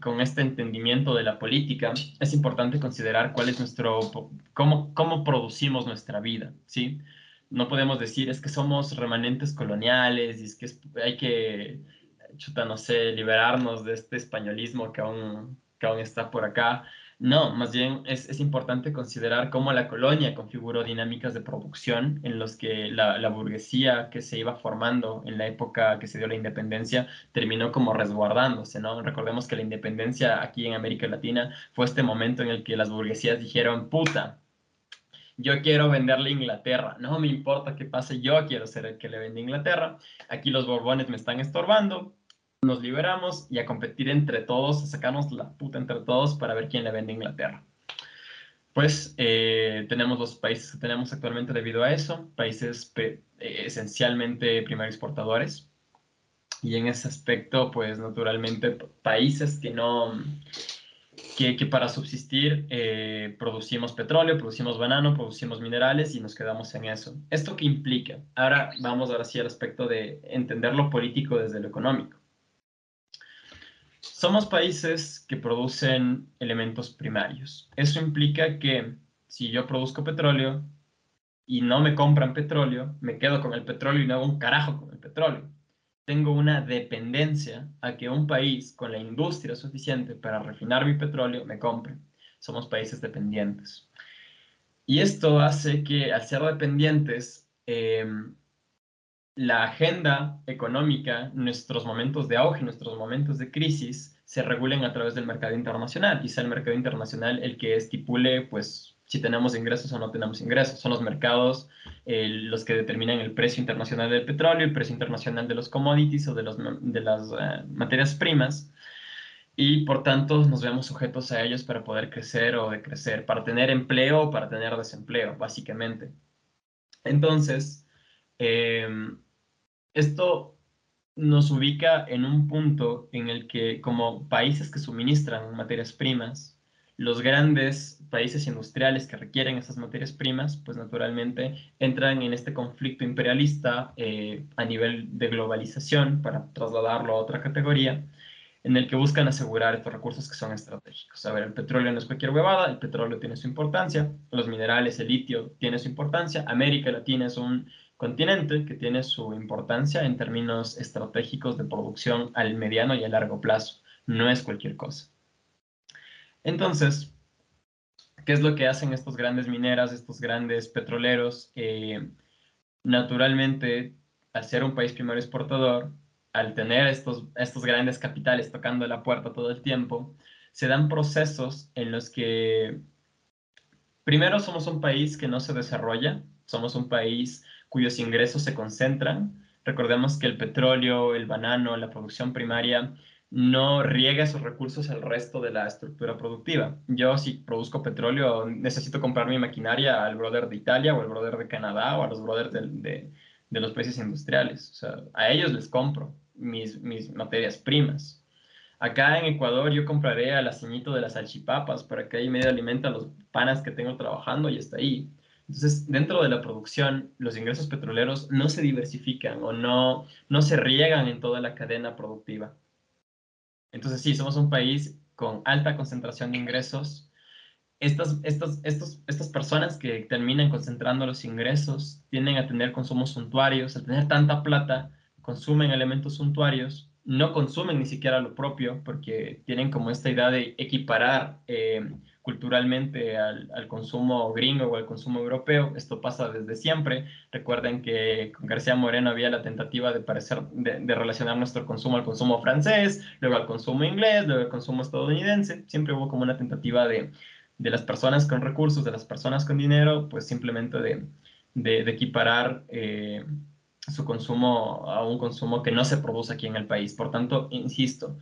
con, este entendimiento de la política, es importante considerar cuál es nuestro, cómo, cómo producimos nuestra vida, ¿sí? No podemos decir es que somos remanentes coloniales y es que hay que, chuta, no sé, liberarnos de este españolismo que aún, que aún está por acá. No, más bien es, es, importante considerar cómo la colonia configuró dinámicas de producción en los que la, la, burguesía que se iba formando en la época que se dio la independencia terminó como resguardándose, ¿no? Recordemos que la independencia aquí en América Latina fue este momento en el que las burguesías dijeron, puta, yo quiero venderle Inglaterra, no me importa qué pase, yo quiero ser el que le vende Inglaterra, aquí los borbones me están estorbando, nos liberamos y a competir entre todos, a sacarnos la puta entre todos para ver quién le vende a Inglaterra. Pues eh, tenemos los países que tenemos actualmente debido a eso, países eh, esencialmente primer exportadores. Y en ese aspecto, pues naturalmente países que no, que, que para subsistir eh, producimos petróleo, producimos banano, producimos minerales y nos quedamos en eso. ¿Esto qué implica? Ahora vamos ahora sí al aspecto de entender lo político desde lo económico. Somos países que producen elementos primarios. Eso implica que si yo produzco petróleo y no me compran petróleo, me quedo con el petróleo y no hago un carajo con el petróleo. Tengo una dependencia a que un país con la industria suficiente para refinar mi petróleo me compre. Somos países dependientes. Y esto hace que al ser dependientes, eh, la agenda económica, nuestros momentos de auge, nuestros momentos de crisis, se regulen a través del mercado internacional sea el mercado internacional el que estipule, pues, si tenemos ingresos o no tenemos ingresos. Son los mercados eh, los que determinan el precio internacional del petróleo, el precio internacional de los commodities o de, los, de las eh, materias primas y por tanto nos vemos sujetos a ellos para poder crecer o decrecer, para tener empleo o para tener desempleo, básicamente. Entonces, em, esto nos ubica en un punto en el que como países que suministran materias primas, los grandes países industriales que requieren esas materias primas, pues naturalmente entran en este conflicto imperialista eh, a nivel de globalización, para trasladarlo a otra categoría, en el que buscan asegurar estos recursos que son estratégicos. A ver, el petróleo no es cualquier huevada, el petróleo tiene su importancia, los minerales, el litio tiene su importancia, América Latina es un continente que tiene su importancia en términos estratégicos de producción al mediano y a largo plazo. No es cualquier cosa. Entonces, ¿qué es lo que hacen estos grandes mineras, estos grandes petroleros? Eh, naturalmente, al ser un país primario exportador, al tener estos, estos grandes capitales tocando la puerta todo el tiempo, se dan procesos en los que primero somos un país que no se desarrolla, somos un país cuyos ingresos se concentran. Recordemos que el petróleo, el banano, la producción primaria no riega esos recursos al resto de la estructura productiva. Yo si produzco petróleo necesito comprar mi maquinaria al brother de Italia o al brother de Canadá o a los brothers de, de, los países industriales. O sea, a ellos les compro mis, mis materias primas. Acá en Ecuador yo compraré al aceñito de las salchipapas para que ahí medio alimenta los panas que tengo trabajando y está ahí. Entonces, dentro de la producción, los ingresos petroleros no se diversifican o no, no se riegan en toda la cadena productiva. Entonces, sí, somos un país con alta concentración de ingresos. Estas, estas, estos, estas personas que terminan concentrando los ingresos tienden a tener consumos suntuarios, a tener tanta plata, consumen elementos suntuarios, no consumen ni siquiera lo propio porque tienen como esta idea de equiparar eh, culturalmente al, al, consumo gringo o al consumo europeo. Esto pasa desde siempre. Recuerden que con García Moreno había la tentativa de, parecer, de, relacionar nuestro consumo al consumo francés, luego al consumo inglés, luego al consumo estadounidense. Siempre hubo como una tentativa de, de las personas con recursos, de las personas con dinero, pues simplemente de, de equiparar eh, su consumo a un consumo que no se produce aquí en el país. Por tanto, insisto,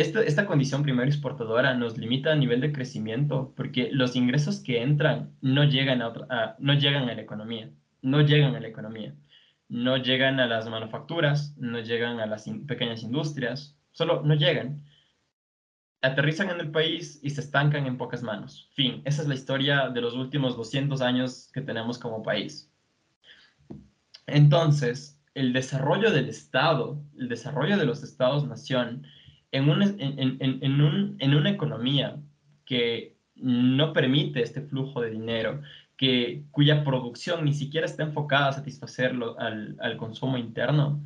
esta, condición primaria exportadora nos limita a nivel de crecimiento porque los ingresos que entran no llegan a, no llegan a la economía, no llegan a la economía, no llegan a las manufacturas, no llegan a las pequeñas industrias, solo no llegan. Aterrizan en el país y se estancan en pocas manos. Fin, esa es la historia de los últimos 200 años que tenemos como país. Entonces, el desarrollo del Estado, el desarrollo de los Estados-nación, en, en, una economía que no permite este flujo de dinero, que, cuya producción ni siquiera está enfocada a satisfacerlo al, consumo interno,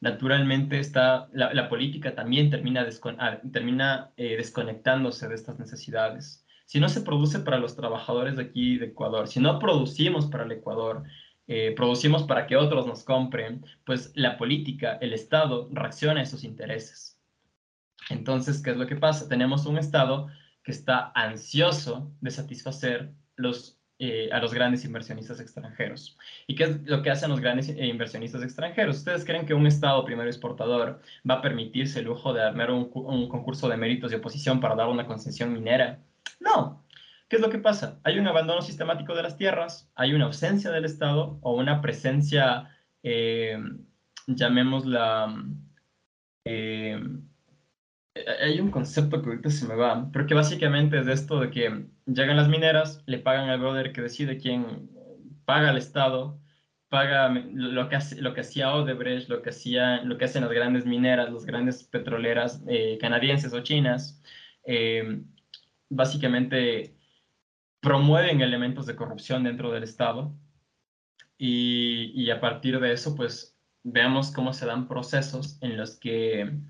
naturalmente está, la, política también termina, ah, termina eh, desconectándose de estas necesidades. Si no se produce para los trabajadores de aquí de Ecuador, si no producimos para el Ecuador, eh, producimos para que otros nos compren, pues la política, el Estado reacciona a esos intereses. Entonces, ¿qué es lo que pasa? Tenemos un Estado que está ansioso de satisfacer eh, a los grandes inversionistas extranjeros. ¿Y qué es lo que hacen los grandes eh, inversionistas extranjeros? ¿Ustedes creen que un Estado primero exportador va a permitirse el lujo de armar un, un concurso de méritos de oposición para dar una concesión minera? No. ¿Qué es lo que pasa? Hay un abandono sistemático de las tierras, hay una ausencia del Estado o una presencia, eh, llamémosla, eh, hay un concepto que ahorita se me va, pero que básicamente es de esto de que llegan las mineras, le pagan al brother que decide quién paga al Estado, paga lo que, hace, lo que hacía Odebrecht, lo que, hacía, lo que hacen las grandes mineras, las grandes petroleras eh, canadienses o chinas. Eh, básicamente promueven elementos de corrupción dentro del Estado y, y a partir de eso, pues veamos cómo se dan procesos en los que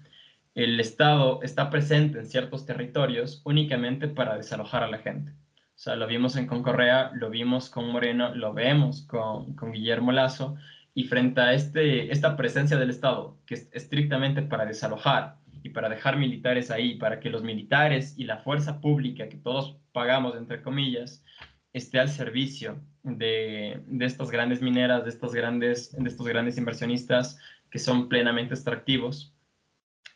el Estado está presente en ciertos territorios únicamente para desalojar a la gente. O sea, lo vimos en Concorrea, lo vimos con Moreno, lo vemos con, Guillermo Lazo, Y frente a este, esta presencia del Estado, que es estrictamente para desalojar y para dejar militares ahí, para que los militares y la fuerza pública que todos pagamos, entre comillas, esté al servicio de, de estas grandes mineras, de, estos grandes, de estos grandes inversionistas que son plenamente extractivos,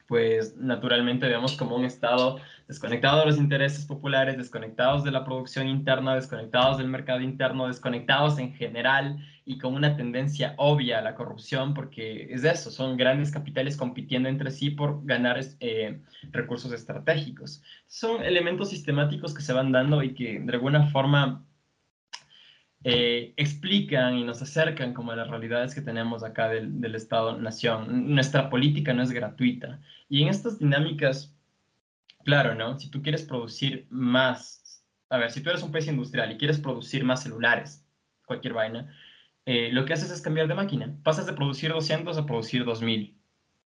pues naturalmente vemos como un Estado desconectado de los intereses populares, desconectados de la producción interna, desconectados del mercado interno, desconectados en general y con una tendencia obvia a la corrupción, porque es eso, son grandes capitales compitiendo entre sí por ganar eh, recursos estratégicos. Son elementos sistemáticos que se van dando y que de alguna forma eh, explican y nos acercan como a las realidades que tenemos acá del, del Estado-Nación. Nuestra política no es gratuita. Y en estas dinámicas, claro, ¿no? Si tú quieres producir más, a ver, si tú eres un país industrial y quieres producir más celulares, cualquier vaina, eh, lo que haces es cambiar de máquina. Pasas de producir 200 a producir 2000.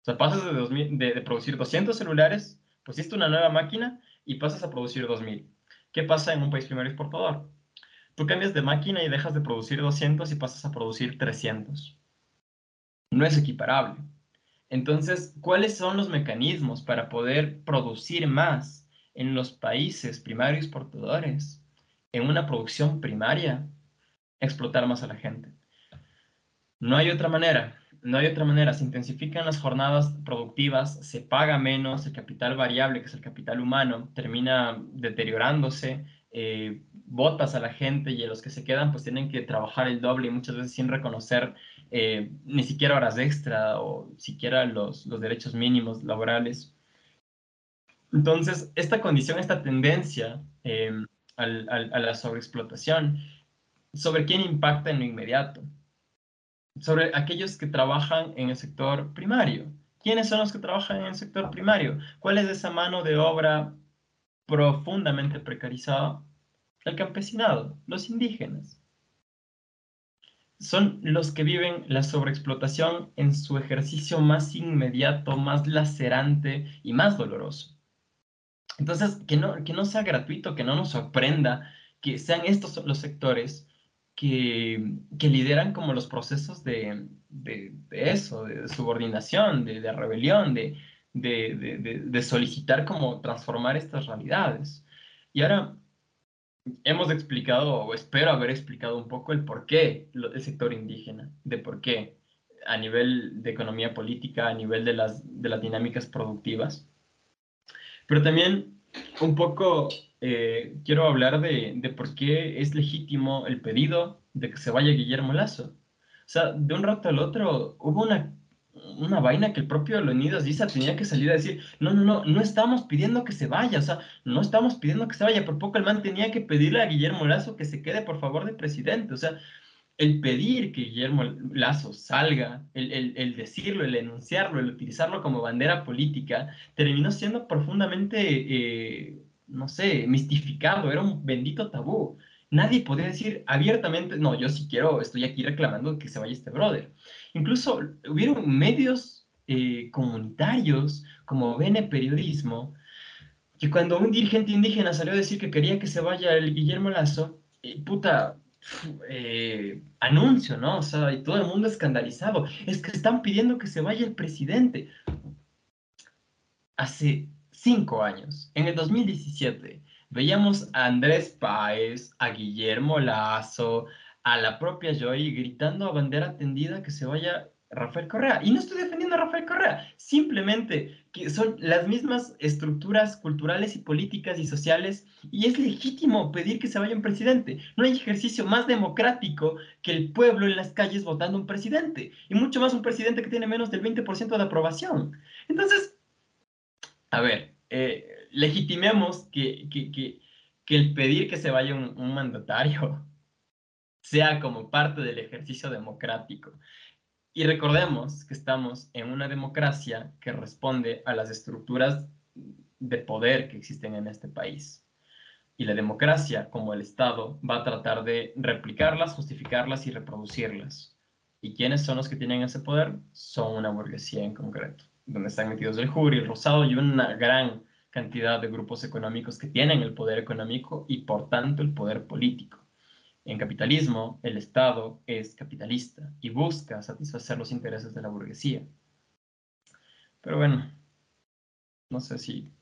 O sea, pasas de, 2000, de, producir 200 celulares, pusiste una nueva máquina y pasas a producir 2000. ¿Qué pasa en un país primario exportador? Tú cambias de máquina y dejas de producir 200 y pasas a producir 300. No es equiparable. Entonces, ¿cuáles son los mecanismos para poder producir más en los países primarios exportadores? En una producción primaria, explotar más a la gente. No hay otra manera. No hay otra manera. Se intensifican las jornadas productivas, se paga menos, el capital variable, que es el capital humano, termina deteriorándose, eh, botas a la gente y a los que se quedan pues tienen que trabajar el doble y muchas veces sin reconocer eh, ni siquiera horas extra o siquiera los, los derechos mínimos laborales. Entonces, esta condición, esta tendencia eh, al, a la sobreexplotación, ¿sobre quién impacta en lo inmediato? Sobre aquellos que trabajan en el sector primario. ¿Quiénes son los que trabajan en el sector primario? ¿Cuál es esa mano de obra profundamente precarizada, el campesinado, los indígenas. Son los que viven la sobreexplotación en su ejercicio más inmediato, más lacerante y más doloroso. Entonces, que no, que no sea gratuito, que no nos sorprenda, que sean estos los sectores que, que lideran como los procesos de, de, de eso, de subordinación, de, de rebelión, de, de, de, solicitar como transformar estas realidades. Y ahora hemos explicado, o espero haber explicado un poco el por qué el sector indígena, de por qué a nivel de economía política, a nivel de las, de las dinámicas productivas. Pero también un poco eh, quiero hablar de, de por qué es legítimo el pedido de que se vaya Guillermo Lazo. O sea, de un rato al otro hubo una una vaina que el propio Leonidas Diza tenía que salir a decir, no, no, no, no estamos pidiendo que se vaya, o sea, no estamos pidiendo que se vaya, por poco el man tenía que pedirle a Guillermo Lazo que se quede por favor de presidente, o sea, el pedir que Guillermo Lazo salga, el, el, el decirlo, el enunciarlo, el utilizarlo como bandera política, terminó siendo profundamente, eh, no sé, mistificado, era un bendito tabú. Nadie podía decir abiertamente, no, yo sí quiero, estoy aquí reclamando que se vaya este brother. Incluso hubieron medios eh, comunitarios como Bene Periodismo, que cuando un dirigente indígena salió a decir que quería que se vaya el Guillermo Lazo, eh, puta, eh, anuncio, ¿no? O sea, y todo el mundo escandalizado. Es que están pidiendo que se vaya el presidente. Hace cinco años, en el 2017, veíamos a Andrés Páez, a Guillermo Lazo, a la propia Joy gritando a bandera tendida que se vaya Rafael Correa. Y no estoy defendiendo a Rafael Correa, simplemente que son las mismas estructuras culturales y políticas y sociales y es legítimo pedir que se vaya un presidente. No hay ejercicio más democrático que el pueblo en las calles votando un presidente y mucho más un presidente que tiene menos del 20% de aprobación. Entonces, a ver, eh, legitimemos que, que, que, el pedir que se vaya un mandatario sea como parte del ejercicio democrático. Y recordemos que estamos en una democracia que responde a las estructuras de poder que existen en este país. Y la democracia, como el Estado, va a tratar de replicarlas, justificarlas y reproducirlas. ¿Y quiénes son los que tienen ese poder? Son una burguesía en concreto, donde están metidos el jury, el rosado y una gran cantidad de grupos económicos que tienen el poder económico y por tanto el poder político. En capitalismo, el Estado es capitalista y busca satisfacer los intereses de la burguesía. Pero bueno, no sé si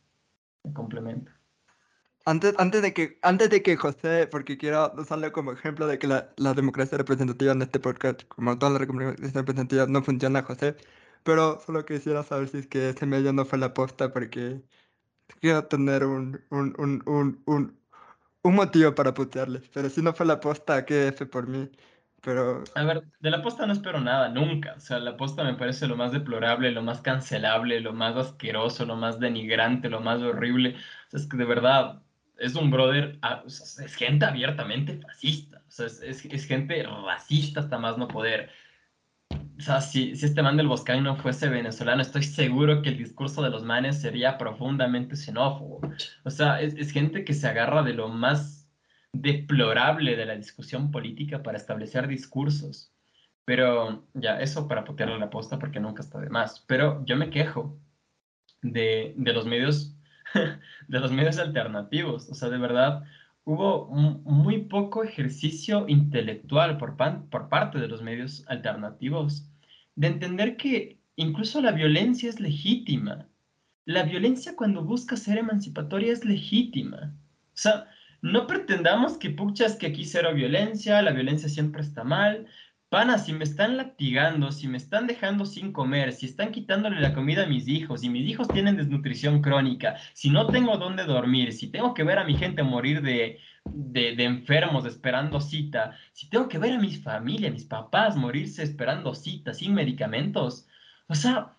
me complementa. Antes, antes, de que, antes de que José, porque quiero usarlo como ejemplo de que la, la democracia representativa en este podcast, como toda la democracia representativa, no funciona, José, pero solo quisiera saber si es que ese medio no fue la posta, porque quiero tener un, un, un, un, un, un motivo para putearles. Pero si no fue la posta, que F por mí. Pero A ver, de la posta no espero nada, nunca. O sea, la posta me parece lo más deplorable, lo más cancelable, lo más asqueroso, lo más denigrante, lo más horrible. O sea, es que de verdad es un brother, ah, o sea, es gente abiertamente fascista. O sea, es, es- es gente racista hasta más no poder. O sea, si, si este man del Boscán no fuese venezolano, estoy seguro que el discurso de los manes sería profundamente xenófobo. O sea, es, es gente que se agarra de lo más deplorable de la discusión política para establecer discursos. Pero ya, eso para putearle la posta porque nunca está de más. Pero yo me quejo de, de los medios, de los medios alternativos. O sea, de verdad, hubo mu- muy poco ejercicio intelectual por, pan- por parte de los medios alternativos de entender que incluso la violencia es legítima. La violencia cuando busca ser emancipatoria es legítima. O sea, no pretendamos que puchas que aquí cero violencia, la violencia siempre está mal. Pana, si me están latigando, si me están dejando sin comer, si están quitándole la comida a mis hijos y mis hijos tienen desnutrición crónica, si no tengo dónde dormir, si tengo que ver a mi gente morir de, de, de enfermos esperando cita, si tengo que ver a mi familia, a mis papás morirse esperando cita sin medicamentos, o sea,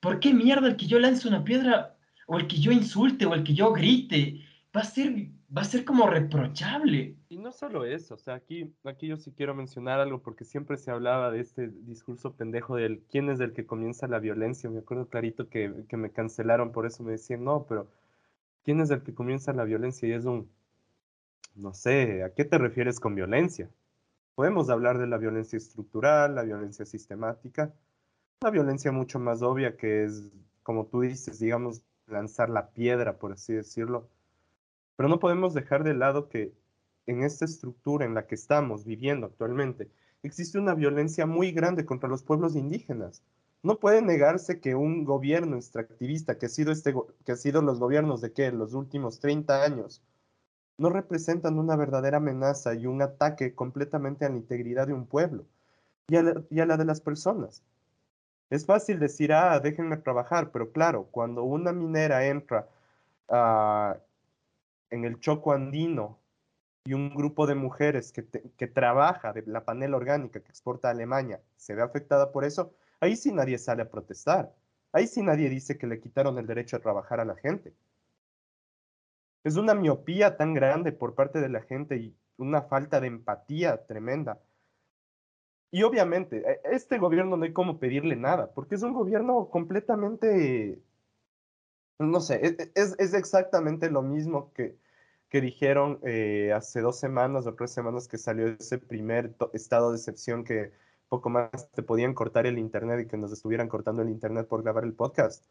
¿por qué mierda el que yo lance una piedra o el que yo insulte o el que yo grite va a ser, va a ser como reprochable? Y no solo eso, o sea, aquí, aquí yo sí quiero mencionar algo porque siempre se hablaba de este discurso pendejo del quién es el que comienza la violencia. Me acuerdo clarito que, que me cancelaron por eso, me decían, no, pero ¿quién es el que comienza la violencia? Y es un, no sé, ¿a qué te refieres con violencia? Podemos hablar de la violencia estructural, la violencia sistemática, una violencia mucho más obvia que es, como tú dices, digamos, lanzar la piedra, por así decirlo. Pero no podemos dejar de lado que en esta estructura en la que estamos viviendo actualmente, existe una violencia muy grande contra los pueblos indígenas. No puede negarse que un gobierno extractivista, que ha sido, este, que ha sido los gobiernos de qué, los últimos 30 años, no representan una verdadera amenaza y un ataque completamente a la integridad de un pueblo y a la, y a la de las personas. Es fácil decir, ah, déjenme trabajar, pero claro, cuando una minera entra ah, en el Choco Andino y un grupo de mujeres que, que trabaja de la panela orgánica que exporta a Alemania se ve afectada por eso, ahí sí nadie sale a protestar. Ahí sí nadie dice que le quitaron el derecho a trabajar a la gente. Es una miopía tan grande por parte de la gente y una falta de empatía tremenda. Y obviamente, e- este gobierno no hay cómo pedirle nada, porque es un gobierno completamente, no sé, e- e- es, es exactamente lo mismo que, que dijeron eh, hace dos semanas o tres semanas que salió ese primer estado de excepción que poco más te podían cortar el internet y que nos estuvieran cortando el internet por grabar el podcast.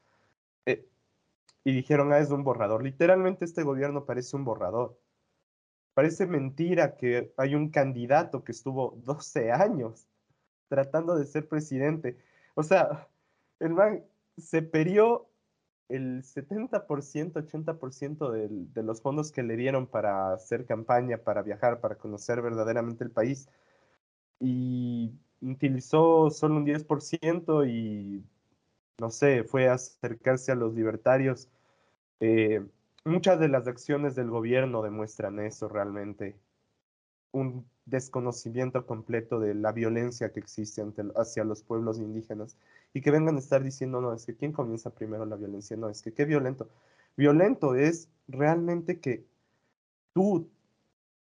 Eh, y dijeron, ah, es un borrador. Literalmente este gobierno parece un borrador. Parece mentira que hay un candidato que estuvo 12 años tratando de ser presidente. O sea, el man se perió el 70%, 80% del- de los fondos que le dieron para hacer campaña, para viajar, para conocer verdaderamente el país. Y utilizó solo un 10% y, no sé, fue a acercarse a los libertarios. Eh, muchas de las acciones del gobierno demuestran eso realmente un desconocimiento completo de la violencia que existe ante- hacia los pueblos indígenas y que vengan a estar diciendo, no, es que ¿quién comienza primero la violencia? No, es que qué violento. Violento es realmente que tú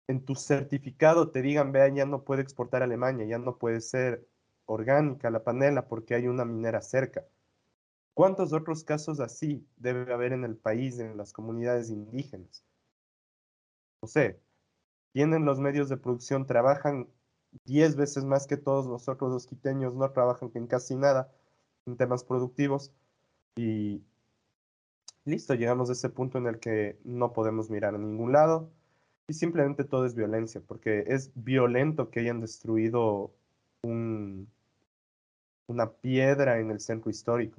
en tu certificado te digan, vean, ya no puede exportar a Alemania, ya no puede ser orgánica la panela porque hay una minera cerca. ¿Cuántos otros casos así debe haber en el país, en las comunidades indígenas? No sé, tienen los medios de producción, trabajan 10 veces más que todos nosotros los quiteños, no trabajan en casi nada en temas productivos y listo, llegamos a ese punto en el que no podemos mirar a ningún lado Y simplemente todo es violencia, porque es violento que hayan destruido un, una piedra en el centro histórico.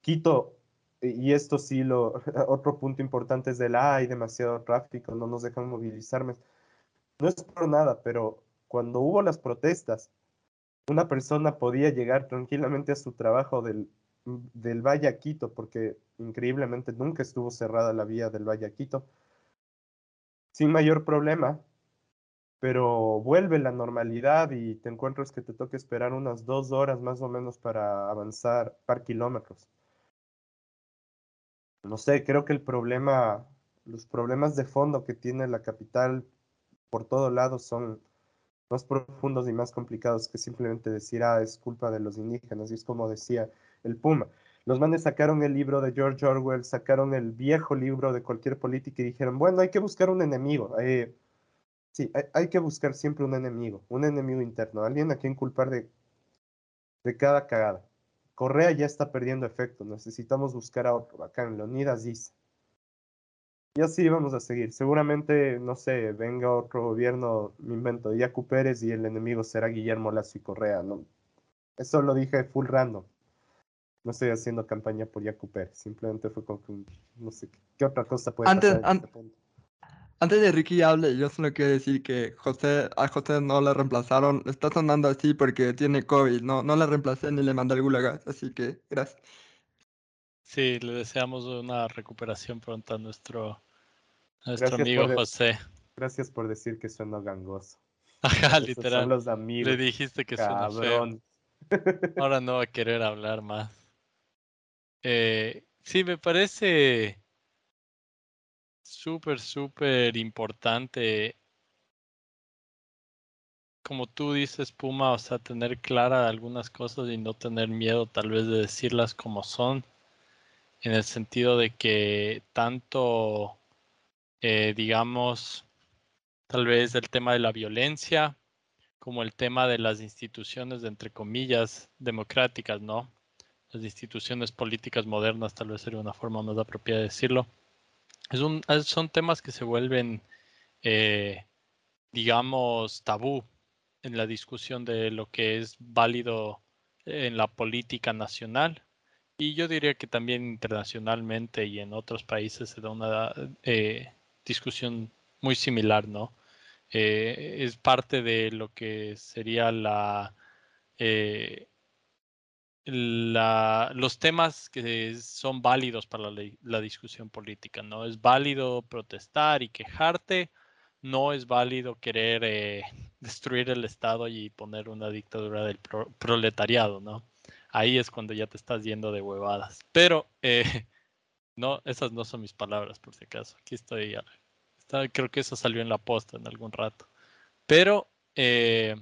Quito, y esto sí, lo, otro punto importante es del, ah, hay demasiado tráfico, no nos dejan movilizarme. No es por nada, pero cuando hubo las protestas, una persona podía llegar tranquilamente a su trabajo del, del Valle Quito, porque increíblemente nunca estuvo cerrada la vía del Valle Quito, sin mayor problema, pero vuelve la normalidad y te encuentras que te toca esperar unas dos horas más o menos para avanzar par kilómetros. No sé, creo que el problema, los problemas de fondo que tiene la capital por todo lado son más profundos y más complicados que simplemente decir, ah, es culpa de los indígenas. Y es como decía el Puma. Los manes sacaron el libro de George Orwell, sacaron el viejo libro de cualquier política y dijeron, bueno, hay que buscar un enemigo. Eh, sí, hay, que buscar siempre un enemigo, un enemigo interno, alguien a quien culpar de, de cada cagada. Correa ya está perdiendo efecto, necesitamos buscar a otro. Acá en Leonidas dice. Y así vamos a seguir. Seguramente, no sé, venga otro gobierno, me invento, Yacu Pérez y el enemigo será Guillermo Lazo y Correa. ¿no? Eso lo dije full random. No estoy haciendo campaña por Yacu Pérez. Simplemente fue como que, no sé, ¿qué otra cosa puede antes, pasar? Este antes de Ricky hable, yo solo quiero decir que José, a José no le reemplazaron. Está sonando así porque tiene COVID. No, no le reemplacé ni le mandé el gulag. Así que gracias. Sí, le deseamos una recuperación pronta a nuestro nuestro amigo José. Gracias por decir que suena gangoso. Ajá, literal. Le dijiste que suena feo. Ahora no va a querer hablar más. Eh, sí, me parece súper, súper importante. Como tú dices, Puma, o sea, tener clara algunas cosas y no tener miedo tal vez de decirlas como son. En el sentido de que tanto eh, digamos, tal vez el tema de la violencia, como el tema de las instituciones, de, entre comillas, democráticas, ¿no? Las instituciones políticas modernas, tal vez sería una forma más apropiada de decirlo. Son temas que se vuelven, eh, digamos, tabú en la discusión de lo que es válido en la política nacional. Y yo diría que también internacionalmente y en otros países se da una eh, discusión muy similar, ¿no? Eh, es parte de lo que sería la, eh, los temas que son válidos para la, discusión política, ¿no? Es válido protestar y quejarte, no es válido querer eh, destruir el Estado y poner una dictadura del proletariado, ¿no? Ahí es cuando ya te estás yendo de huevadas. Pero no, esas no son mis palabras, por si acaso. Aquí estoy creo que eso salió en la posta en algún rato. Pero eh,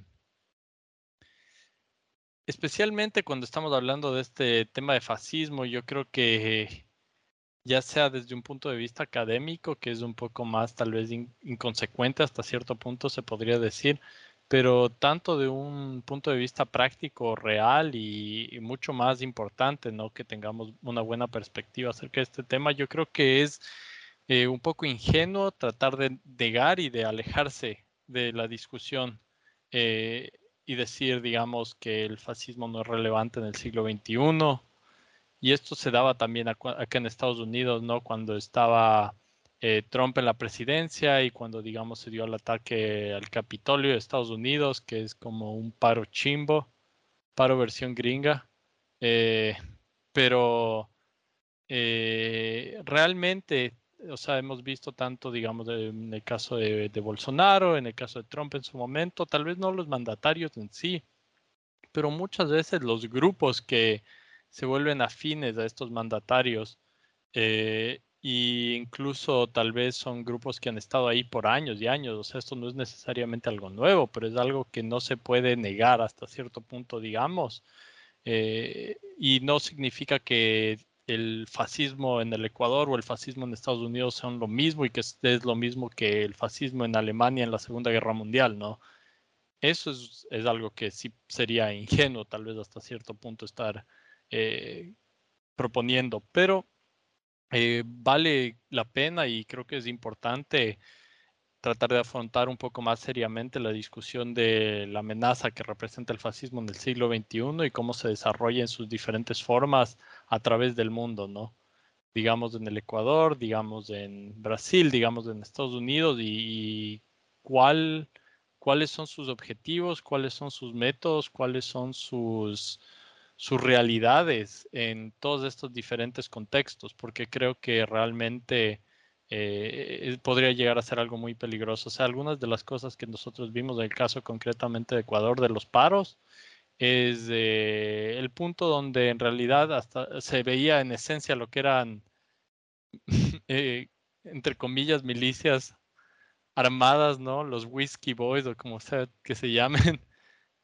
especialmente cuando estamos hablando de este tema de fascismo, yo creo que ya sea desde un punto de vista académico, que es un poco más tal vez inconsecuente hasta cierto punto se podría decir, pero tanto de un punto de vista práctico, real y, mucho más importante, ¿no? Que tengamos una buena perspectiva acerca de este tema, yo creo que es eh, un poco ingenuo tratar de negar y de alejarse de la discusión eh, y decir, digamos, que el fascismo no es relevante en el siglo XXI. Y esto se daba también acá en Estados Unidos, ¿no? Cuando estaba eh, Trump en la presidencia y cuando, digamos, se dio el ataque al Capitolio de Estados Unidos, que es como un paro chimbo, paro versión gringa. pero realmente o sea, hemos visto tanto, digamos, en el caso de, Bolsonaro, en el caso de Trump en su momento, tal vez no los mandatarios en sí, pero muchas veces los grupos que se vuelven afines a estos mandatarios e incluso tal vez son grupos que han estado ahí por años y años, o sea, esto no es necesariamente algo nuevo, pero es algo que no se puede negar hasta cierto punto, digamos, eh, y no significa que el fascismo en el Ecuador o el fascismo en Estados Unidos son lo mismo y que es, lo mismo que el fascismo en Alemania en la Segunda Guerra Mundial, ¿no? Eso es, algo que sí sería ingenuo tal vez hasta cierto punto estar eh, proponiendo, pero eh, vale la pena y creo que es importante tratar de afrontar un poco más seriamente la discusión de la amenaza que representa el fascismo en el siglo XXI y cómo se desarrolla en sus diferentes formas a través del mundo, ¿no? Digamos en el Ecuador, digamos en Brasil, digamos en Estados Unidos y, y cuál, cuáles son sus objetivos, cuáles son sus métodos, cuáles son sus, sus realidades en todos estos diferentes contextos, porque creo que realmente eh, podría llegar a ser algo muy peligroso. O sea, algunas de las cosas que nosotros vimos del caso concretamente de Ecuador de los paros es eh, el punto donde en realidad hasta se veía en esencia lo que eran, eh, entre comillas, milicias armadas, ¿no? Los Whiskey Boys o como sea que se llamen,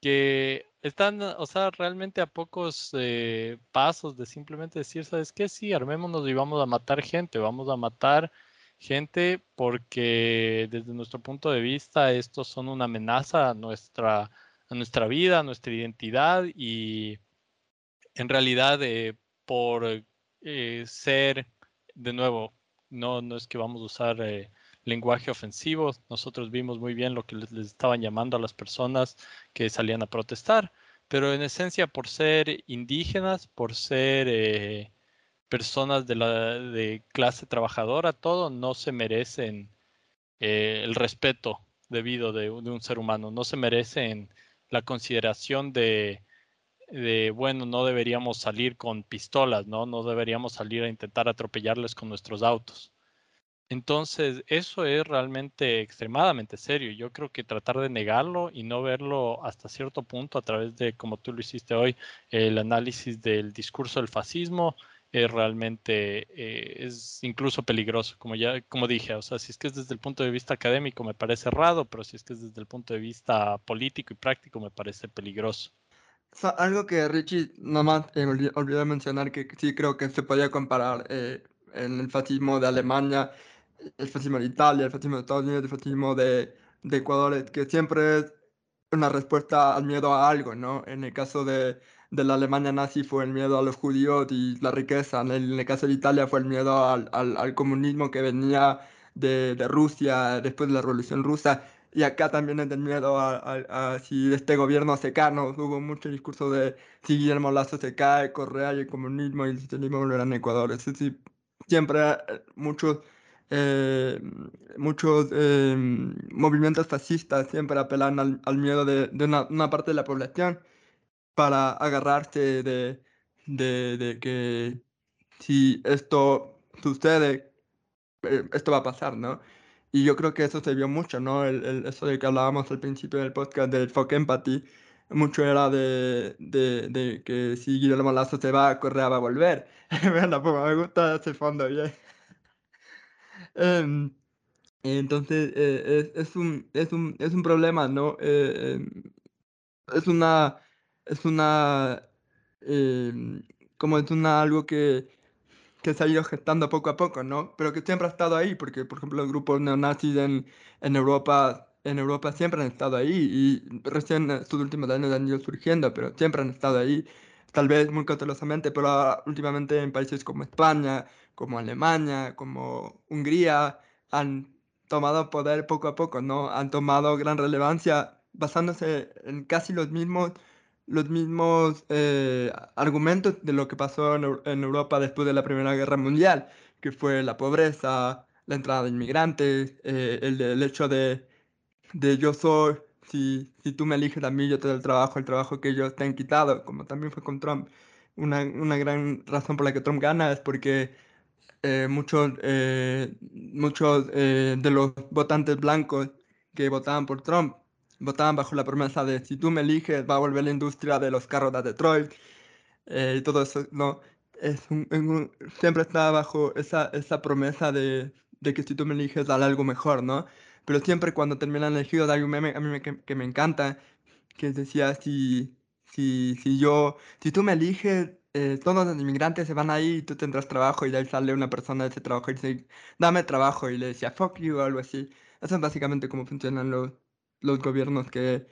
que están, o sea, realmente a pocos eh, pasos de simplemente decir, ¿sabes qué? Sí, armémonos y vamos a matar gente, vamos a matar gente porque desde nuestro punto de vista estos son una amenaza a nuestra, a nuestra vida, a nuestra identidad y en realidad eh, por eh, ser, de nuevo, no, no es que vamos a usar eh, lenguaje ofensivo, nosotros vimos muy bien lo que les, estaban llamando a las personas que salían a protestar, pero en esencia por ser indígenas, por ser eh, personas de la de clase trabajadora, todo no se merecen eh, el respeto debido de, de, un ser humano, no se merecen la consideración de, de, bueno, no deberíamos salir con pistolas, ¿no? No deberíamos salir a intentar atropellarles con nuestros autos. Entonces, eso es realmente extremadamente serio. Yo creo que tratar de negarlo y no verlo hasta cierto punto a través de, como tú lo hiciste hoy, el análisis del discurso del fascismo, es realmente eh, es incluso peligroso, como ya como dije, o sea, si es que es desde el punto de vista académico me parece errado, pero si es que es desde el punto de vista político y práctico me parece peligroso. O sea, algo que Richie nomás eh, olvidó mencionar que sí creo que se podía comparar eh, en el fascismo de Alemania, el fascismo de Italia, el fascismo de Estados Unidos, el fascismo de, de Ecuador, que siempre es una respuesta al miedo a algo, ¿no? En el caso de, de la Alemania nazi fue el miedo a los judíos y la riqueza. En el, en el caso de Italia fue el miedo al, al, al comunismo que venía de, de, Rusia después de la Revolución Rusa. Y acá también es el miedo a, a, a, si este gobierno se cae. ¿no? Hubo mucho discurso de si Guillermo Lazo se cae, Correa y el comunismo y el socialismo volverán a Ecuador. Eso sí, siempre eh, muchos... Eh, muchos eh, movimientos fascistas siempre apelan al, al miedo de, de una, una, parte de la población para agarrarse de, de, de que si esto sucede, eh, esto va a pasar, ¿no? Y yo creo que eso se vio mucho, ¿no? El, el, eso de que hablábamos al principio del podcast del folk empathy, mucho era de, de, de que si Guillermo Lazo se va, Correa va a volver. bueno, pues me gusta ese fondo, bien. Um, entonces, eh, es, es, un, es, un, es un problema, ¿no? Eh, es una es una, eh, como es una, algo que, que se ha ido gestando poco a poco, ¿no? Pero que siempre ha estado ahí, porque, por ejemplo, los grupos neonazis en, en Europa en Europa siempre han estado ahí y recién estos últimos años han ido surgiendo, pero siempre han estado ahí, tal vez muy cautelosamente, pero últimamente en países como España, como Alemania, como Hungría, han tomado poder poco a poco, ¿no? Han tomado gran relevancia basándose en casi los mismos los mismos eh, argumentos de lo que pasó en, Europa después de la Primera Guerra Mundial, que fue la pobreza, la entrada de inmigrantes, eh, el, el, hecho de, de yo soy, si, si tú me eliges a mí, yo te doy el trabajo, el trabajo que ellos te han quitado, como también fue con Trump. Una, una gran razón por la que Trump gana es porque eh, muchos, eh, muchos eh, de los votantes blancos que votaban por Trump votaban bajo la promesa de si tú me eliges va a volver la industria de los carros de Detroit y todo eso, no, es un, siempre está bajo esa, esa promesa de, de, que si tú me eliges daré algo mejor, ¿no? Pero siempre cuando terminan elegidos hay un meme a mí me, que, que, me encanta que decía si, si, si yo, si tú me eliges eh, todos los inmigrantes se van ahí y tú tendrás trabajo y de ahí sale una persona de ese trabajo y dice, dame trabajo y le decía, fuck you o algo así. Eso es básicamente cómo funcionan los, los gobiernos que,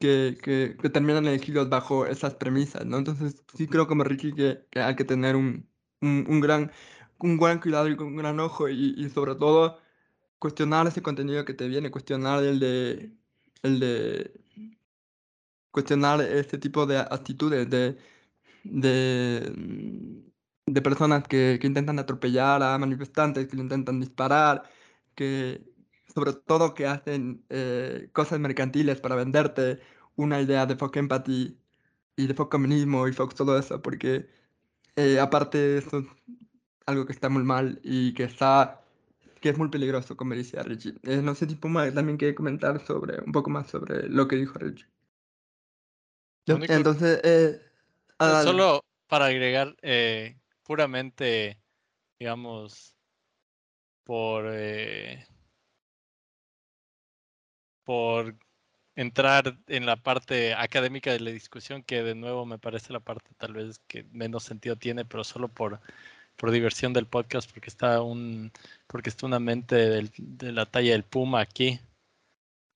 que, que, que, terminan elegidos bajo esas premisas, ¿no? Entonces, sí creo como Ricky que, que hay que tener un, un, un, gran un gran cuidado y un gran ojo y, y sobre todo cuestionar ese contenido que te viene, cuestionar el de, el de cuestionar este tipo de actitudes de, de, mm, de personas que, que intentan atropellar a manifestantes, que le intentan disparar, que sobre todo que hacen eh, cosas mercantiles para venderte una idea de folk empathy y de folk comunismo y folk todo eso, porque eh, aparte eso es algo que está muy mal y que está que es muy peligroso, como decía Richie. Eh, no sé si Puma también quiere comentar sobre un poco más sobre lo que dijo Richie. Entonces, eh, ah, dale. Solo para agregar eh, puramente, digamos, por, eh, por entrar en la parte académica de la discusión, que de nuevo me parece la parte tal vez que menos sentido tiene, pero solo por, por diversión del podcast, porque está un, porque está una mente del- de la talla del Puma aquí,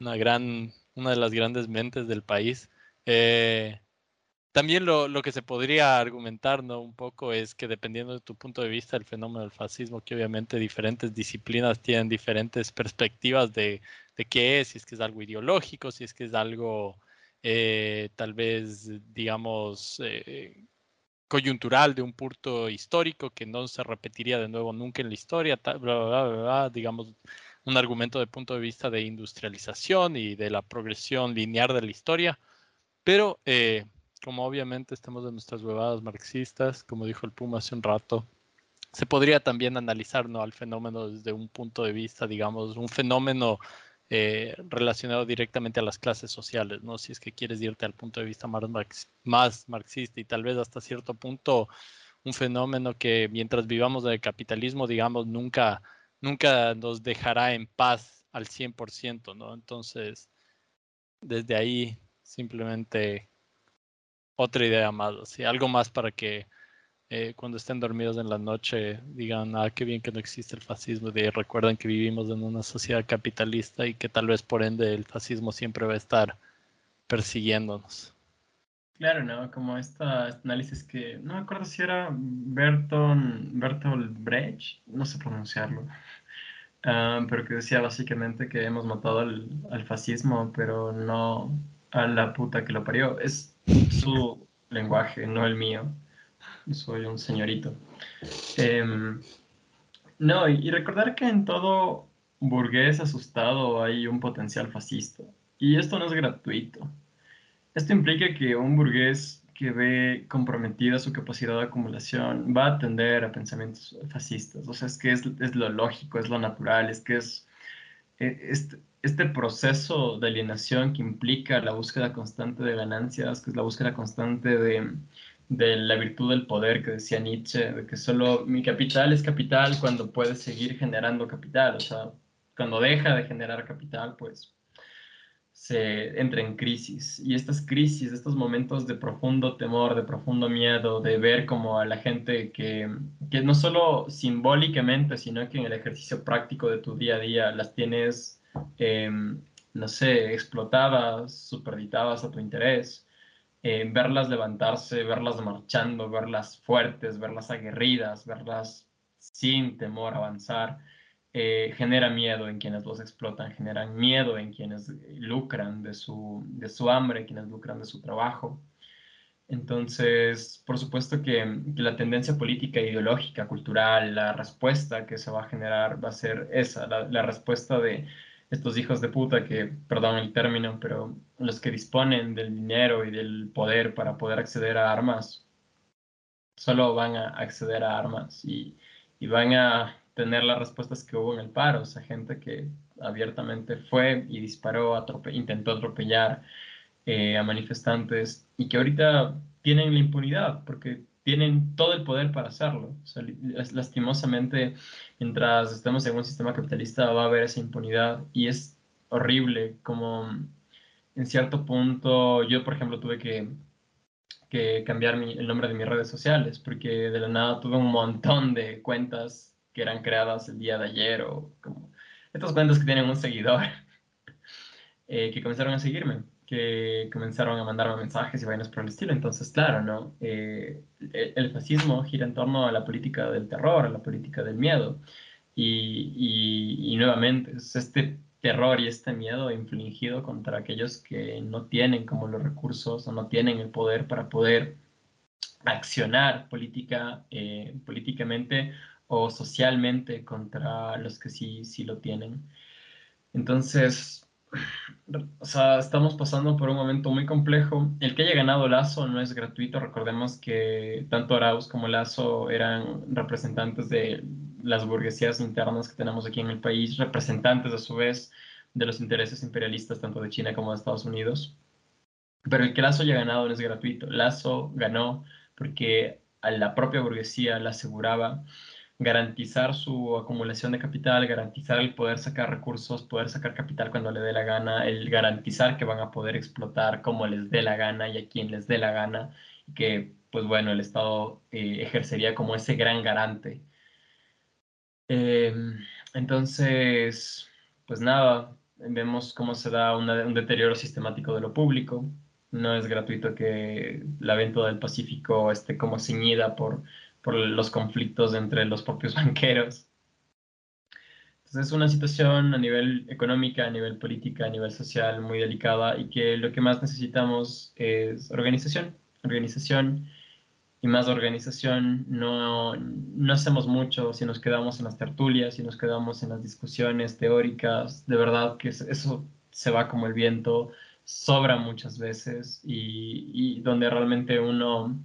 una gran, una de las grandes mentes del país. Eh, también lo, lo que se podría argumentar, ¿no? Un poco es que dependiendo de tu punto de vista, el fenómeno del fascismo, que obviamente diferentes disciplinas tienen diferentes perspectivas de, de qué es, si es que es algo ideológico, si es que es algo eh, tal vez, digamos, eh, coyuntural de un punto histórico que no se repetiría de nuevo nunca en la historia, ta- bla, bla, bla, bla, bla, digamos, un argumento de punto de vista de industrialización y de la progresión lineal de la historia, pero eh, como obviamente estamos en nuestras huevadas marxistas, como dijo el Puma hace un rato, se podría también analizar ¿no? al fenómeno desde un punto de vista, digamos, un fenómeno eh, relacionado directamente a las clases sociales, ¿no? Si es que quieres irte al punto de vista más, marx- más marxista y tal vez hasta cierto punto un fenómeno que mientras vivamos del capitalismo, digamos, nunca, nunca nos dejará en paz al 100%, ¿no? Entonces, desde ahí simplemente otra idea más, así, algo más para que eh, cuando estén dormidos en la noche digan, ah, qué bien que no existe el fascismo, y recuerden que vivimos en una sociedad capitalista y que tal vez por ende el fascismo siempre va a estar persiguiéndonos. Claro, ¿no? Como esta, este análisis que, no me acuerdo si era Berton, Bertolt Brecht, no sé pronunciarlo, ah, pero que decía básicamente que hemos matado al, al fascismo, pero no a la puta que lo parió. Es su lenguaje, no el mío. Soy un señorito. Em, no, y, recordar que en todo burgués asustado hay un potencial fascista. Y esto no es gratuito. Esto implica que un burgués que ve comprometida su capacidad de acumulación va a tender a pensamientos fascistas. O sea, es que es, es lo lógico, es lo natural, es que es eh, este, proceso de alienación que implica la búsqueda constante de ganancias, que es la búsqueda constante de, de la virtud del poder que decía Nietzsche, de que solo mi capital es capital cuando puede seguir generando capital. O sea, cuando deja de generar capital, pues se entra en crisis. Y estas crisis, estos momentos de profundo temor, de profundo miedo, de ver como a la gente que, que no solo simbólicamente, sino que en el ejercicio práctico de tu día a día las tienes, eh, no sé, explotadas, superditadas a tu interés. Eh, verlas levantarse, verlas marchando, verlas fuertes, verlas aguerridas, verlas sin temor avanzar eh, genera miedo en quienes los explotan, generan miedo en quienes lucran de su, de su hambre, quienes lucran de su trabajo. Entonces, por supuesto que, la tendencia política, ideológica, cultural, la respuesta que se va a generar va a ser esa, la respuesta de estos hijos de puta que, perdón el término, pero los que disponen del dinero y del poder para poder acceder a armas, solo van a acceder a armas y, y van a tener las respuestas que hubo en el paro, o sea, gente que abiertamente fue y disparó, intentó atropellar eh, a manifestantes y que ahorita tienen la impunidad porque tienen todo el poder para hacerlo. O lastimosamente, mientras estemos en un sistema capitalista va a haber esa impunidad y es horrible como en cierto punto yo, por ejemplo, tuve que, cambiar el nombre de mis redes sociales porque de la nada tuve un montón de cuentas que eran creadas el día de ayer o como estas cuentas que tienen un seguidor eh, que comenzaron a seguirme, que comenzaron a mandarme mensajes y vainas por el estilo. Entonces, claro, ¿no? Eh, el, fascismo gira en torno a la política del terror, a la política del miedo. Y, y, y nuevamente, es este terror y este miedo infligido contra aquellos que no tienen como los recursos o no tienen el poder para poder accionar política, eh, políticamente o socialmente contra los que sí, sí lo tienen. Entonces, o sea, estamos pasando por un momento muy complejo. El que haya ganado Lazo no es gratuito. Recordemos que tanto Arauz como Lazo eran representantes de las burguesías internas que tenemos aquí en el país, representantes a su vez de los intereses imperialistas tanto de China como de Estados Unidos. Pero el que Lazo haya ganado no es gratuito. Lazo ganó porque a la propia burguesía le aseguraba garantizar su acumulación de capital, garantizar el poder sacar recursos, poder sacar capital cuando le dé la gana, el garantizar que van a poder explotar como les dé la gana y a quien les dé la gana, y que, pues bueno, el Estado eh, ejercería como ese gran garante. Em, entonces, pues nada, vemos cómo se da un deterioro sistemático de lo público. No es gratuito que la venta del Pacífico esté como ceñida por por los conflictos entre los propios banqueros. Entonces es una situación a nivel económica, a nivel política, a nivel social muy delicada y que lo que más necesitamos es organización, organización y más organización. No, no hacemos mucho si nos quedamos en las tertulias, si nos quedamos en las discusiones teóricas. De verdad que eso se va como el viento, sobra muchas veces y, y donde realmente uno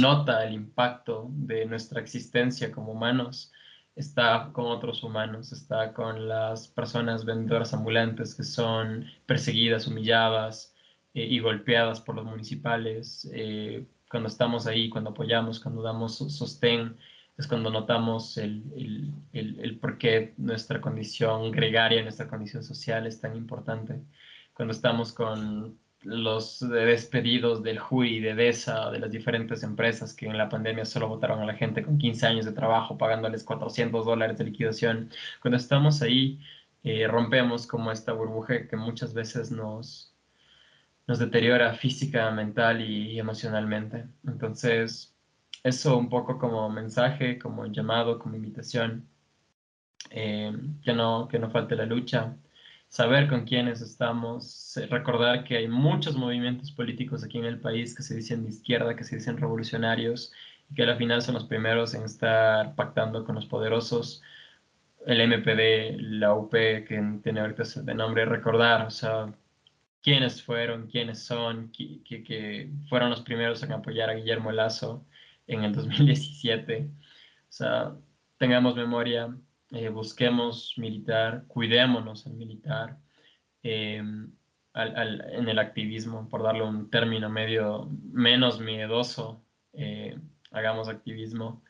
nota el impacto de nuestra existencia como humanos, está con otros humanos, está con las personas vendedoras ambulantes que son perseguidas, humilladas eh, y golpeadas por los municipales. Eh, cuando estamos ahí, cuando apoyamos, cuando damos sostén, es cuando notamos el, el, el, por qué nuestra condición gregaria, nuestra condición social es tan importante. Cuando estamos con los despedidos del JUI, de DESA, de las diferentes empresas que en la pandemia solo votaron a la gente con 15 años de trabajo, pagándoles 400 dólares de liquidación. Cuando estamos ahí, eh, rompemos como esta burbuja que muchas veces nos, nos deteriora física, mental y, emocionalmente. Entonces, eso un poco como mensaje, como llamado, como invitación. Eh, que, no, que no falte la lucha, saber con quiénes estamos, recordar que hay muchos movimientos políticos aquí en el país que se dicen de izquierda, que se dicen revolucionarios, y que al final son los primeros en estar pactando con los poderosos. El MPD, la UP, que tiene ahorita de nombre, recordar, o sea, quiénes fueron, quiénes son, que, que, fueron los primeros en apoyar a Guillermo Lazo en el 2017. O sea, tengamos memoria, eh, busquemos militar, cuidémonos al militar, em, en el activismo, por darle un término medio menos miedoso, eh, hagamos activismo.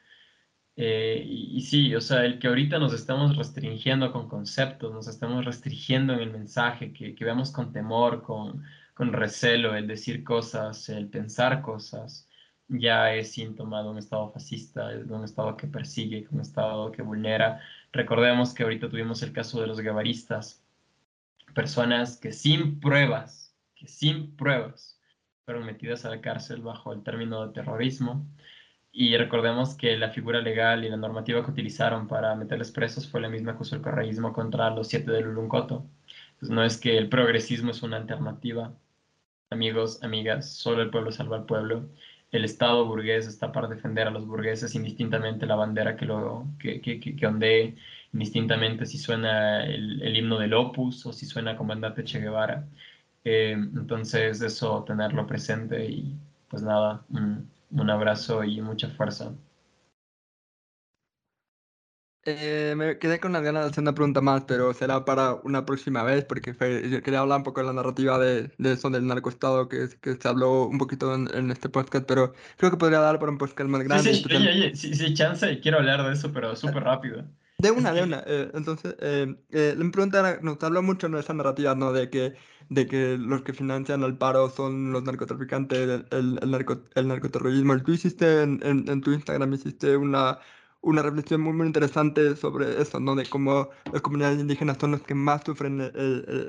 Eh, y, sí, o sea, el que ahorita nos estamos restringiendo con conceptos, nos estamos restringiendo en el mensaje, que, que veamos con temor, con, con recelo el decir cosas, el pensar cosas, ya es síntoma de un Estado fascista, de un Estado que persigue, un Estado que vulnera. Recordemos que ahorita tuvimos el caso de los guevaristas, personas que sin pruebas, que sin pruebas, fueron metidas a la cárcel bajo el término de terrorismo. Y recordemos que la figura legal y la normativa que utilizaron para meterles presos fue la misma que usó el correísmo contra los siete del Uluncoto. Entonces no es que el progresismo es una alternativa. Amigos, amigas, solo el pueblo salva al pueblo el Estado burgués está para defender a los burgueses indistintamente la bandera que, lo, que, ondee, indistintamente si suena el, himno del Opus o si suena Comandante Che Guevara. Eh, entonces eso, tenerlo presente y pues nada, un abrazo y mucha fuerza. Eh, me quedé con las ganas de hacer una pregunta más, pero será para una próxima vez, porque yo quería hablar un poco de la narrativa de, de eso del narcoestado que, que se habló un poquito en, este podcast, pero creo que podría dar para un podcast más grande. Sí, sí, oye, oye, sí, sí, chance, quiero hablar de eso, pero súper rápido. De una, de una. Eh, entonces, eh, eh, la pregunta era, nos habló mucho de esa narrativa, ¿no? De que, de que los que financian el paro son los narcotraficantes, el, el, el, narco, el narcoterrorismo. Tú hiciste en, en, en tu Instagram, hiciste una una reflexión muy, muy interesante sobre eso, ¿no? De cómo las comunidades indígenas son las que más sufren el,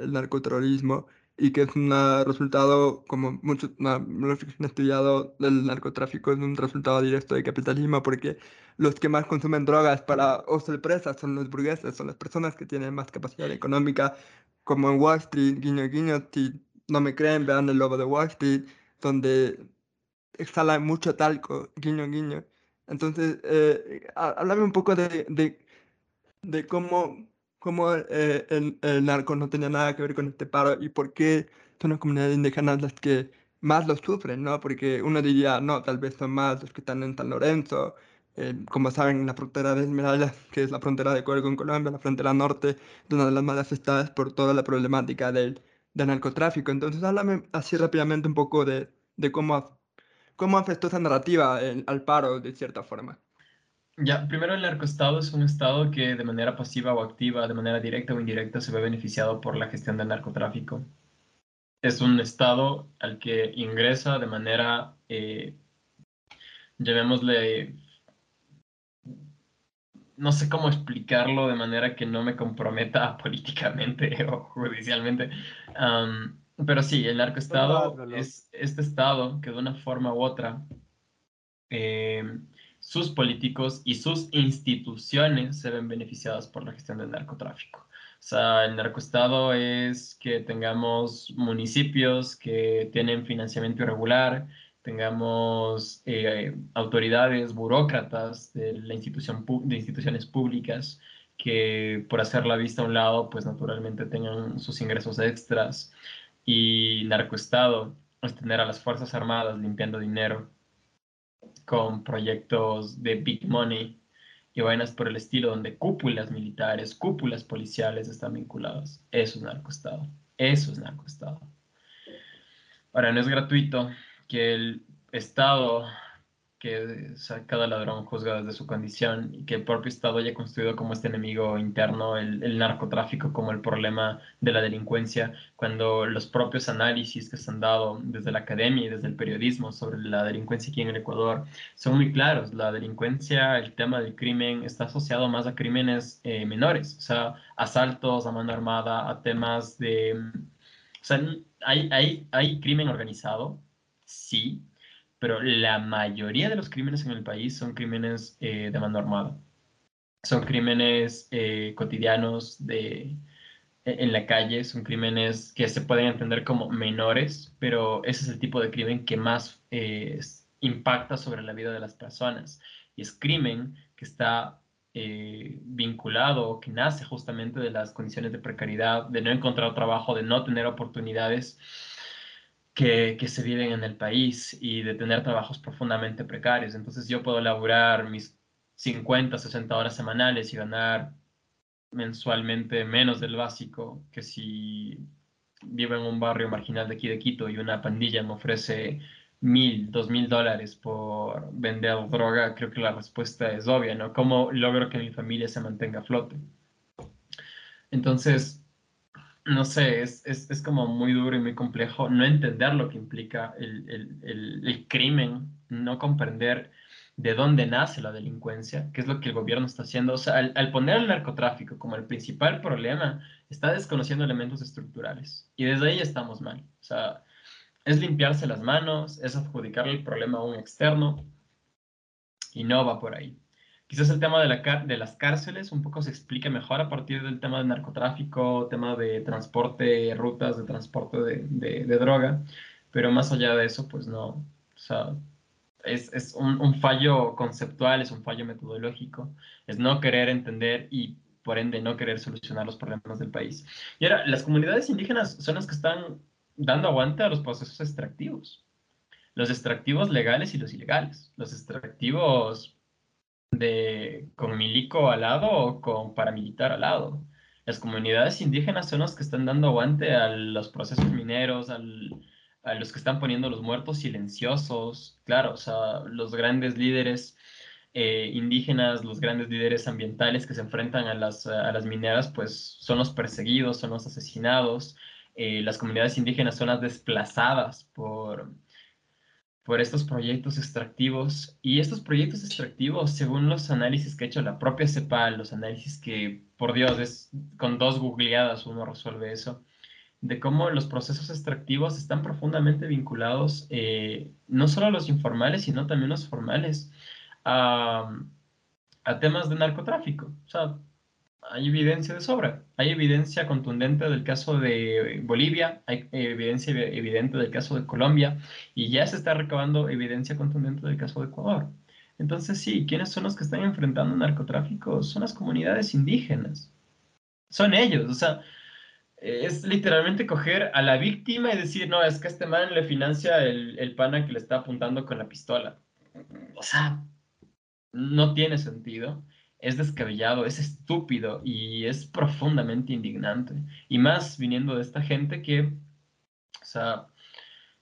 el, narcoterrorismo y que es un resultado, como muchos han estudiado del narcotráfico, es un resultado directo del capitalismo, porque los que más consumen drogas para o sorpresas son los burgueses, son las personas que tienen más capacidad económica, como en Wall Street, guiño guiño, si no me creen, vean el lobo de Wall Street, donde exhala mucho talco, guiño guiño. Entonces, eh, háblame un poco de, de, de cómo cómo eh, el, el, narco no tenía nada que ver con este paro y por qué son las comunidades indígenas las que más lo sufren, ¿no? Porque uno diría, no, tal vez son más los que están en San Lorenzo, eh, como saben, la frontera de Esmeralda, que es la frontera de Ecuador con Colombia, la frontera norte, es una de las más afectadas por toda la problemática del, del narcotráfico. Entonces, háblame así rápidamente un poco de, de cómo, cómo afectó esa narrativa al paro, de cierta forma. Ya, primero el narcoestado es un estado que de manera pasiva o activa, de manera directa o indirecta, se ve beneficiado por la gestión del narcotráfico. Es un estado al que ingresa de manera, eh, llamémosle, no sé cómo explicarlo de manera que no me comprometa políticamente o judicialmente, pero sí, el narcoestado es este estado que de una forma u otra eh, sus políticos y sus instituciones se ven beneficiadas por la gestión del narcotráfico. O sea, el narcoestado es que tengamos municipios que tienen financiamiento irregular, tengamos eh, autoridades, burócratas de, la institución, de instituciones públicas que por hacer la vista a un lado, pues naturalmente tengan sus ingresos extras. Y narcoestado es tener a las Fuerzas Armadas limpiando dinero con proyectos de big money y vainas por el estilo donde cúpulas militares, cúpulas policiales están vinculadas. Eso es narcoestado. Eso es narcoestado. Ahora, no es gratuito que el Estado que cada ladrón juzga desde su condición y que el propio Estado haya construido como este enemigo interno, el, narcotráfico como el problema de la delincuencia, cuando los propios análisis que se han dado desde la academia y desde el periodismo sobre la delincuencia aquí en el Ecuador son muy claros. La delincuencia, el tema del crimen está asociado más a crímenes eh, menores, o sea, asaltos a mano armada, a temas de... O sea, hay, hay, hay crimen organizado, sí, pero la mayoría de los crímenes en el país son crímenes eh, de mano armada. Son crímenes eh, cotidianos de, e, en la calle, son crímenes que se pueden entender como menores, pero ese es el tipo de crimen que más eh, impacta sobre la vida de las personas. Y es crimen que está vinculado o que nace justamente de las condiciones de precariedad, de no encontrar trabajo, de no tener oportunidades que, se viven en el país y de tener trabajos profundamente precarios. Entonces yo puedo laburar mis 50, 60 horas semanales y ganar mensualmente menos del básico que si vivo en un barrio marginal de aquí de Quito y una pandilla me ofrece mil, dos mil dólares por vender droga, creo que la respuesta es obvia, ¿no? ¿Cómo logro que mi familia se mantenga a flote? Entonces, no sé, es, es, es, como muy duro y muy complejo no entender lo que implica el, el, el, crimen, no comprender de dónde nace la delincuencia, qué es lo que el gobierno está haciendo. O sea, al, poner el narcotráfico como el principal problema, está desconociendo elementos estructurales. Y desde ahí estamos mal. O sea, es limpiarse las manos, es adjudicarle el problema a un externo, y no va por ahí. Quizás el tema de, la, de las cárceles un poco se explique mejor a partir del tema del narcotráfico, tema de transporte, rutas de transporte de, de, droga, pero más allá de eso, pues no. O sea, es, es un, un, fallo conceptual, es un fallo metodológico, es no querer entender y por ende no querer solucionar los problemas del país. Y ahora, las comunidades indígenas son las que están dando aguante a los procesos extractivos. Los extractivos legales y los ilegales. Los extractivos de, con milico al lado o con paramilitar al lado. Las comunidades indígenas son las que están dando aguante a los procesos mineros, a los que están poniendo los muertos silenciosos, claro, o sea, los grandes líderes eh, indígenas, los grandes líderes ambientales que se enfrentan a las, a las mineras, pues son los perseguidos, son los asesinados. Eh, las comunidades indígenas son las desplazadas por, por estos proyectos extractivos. Y estos proyectos extractivos, según los análisis que ha hecho la propia CEPAL, los análisis que, por Dios, es con dos googleadas uno resuelve eso, de cómo los procesos extractivos están profundamente vinculados eh, no solo a los informales, sino también los formales, a, a temas de narcotráfico. O sea, hay evidencia de sobra. Hay evidencia contundente del caso de Bolivia, hay evidencia evidente del caso de Colombia y ya se está recabando evidencia contundente del caso de Ecuador. Entonces, sí, ¿quiénes son los que están enfrentando narcotráfico? Son las comunidades indígenas. Son ellos, o sea, es literalmente coger a la víctima y decir, no, es que este man le financia el, el pana que le está apuntando con la pistola. O sea, no tiene sentido es descabellado, es estúpido y es profundamente indignante. Y más viniendo de esta gente que, o sea,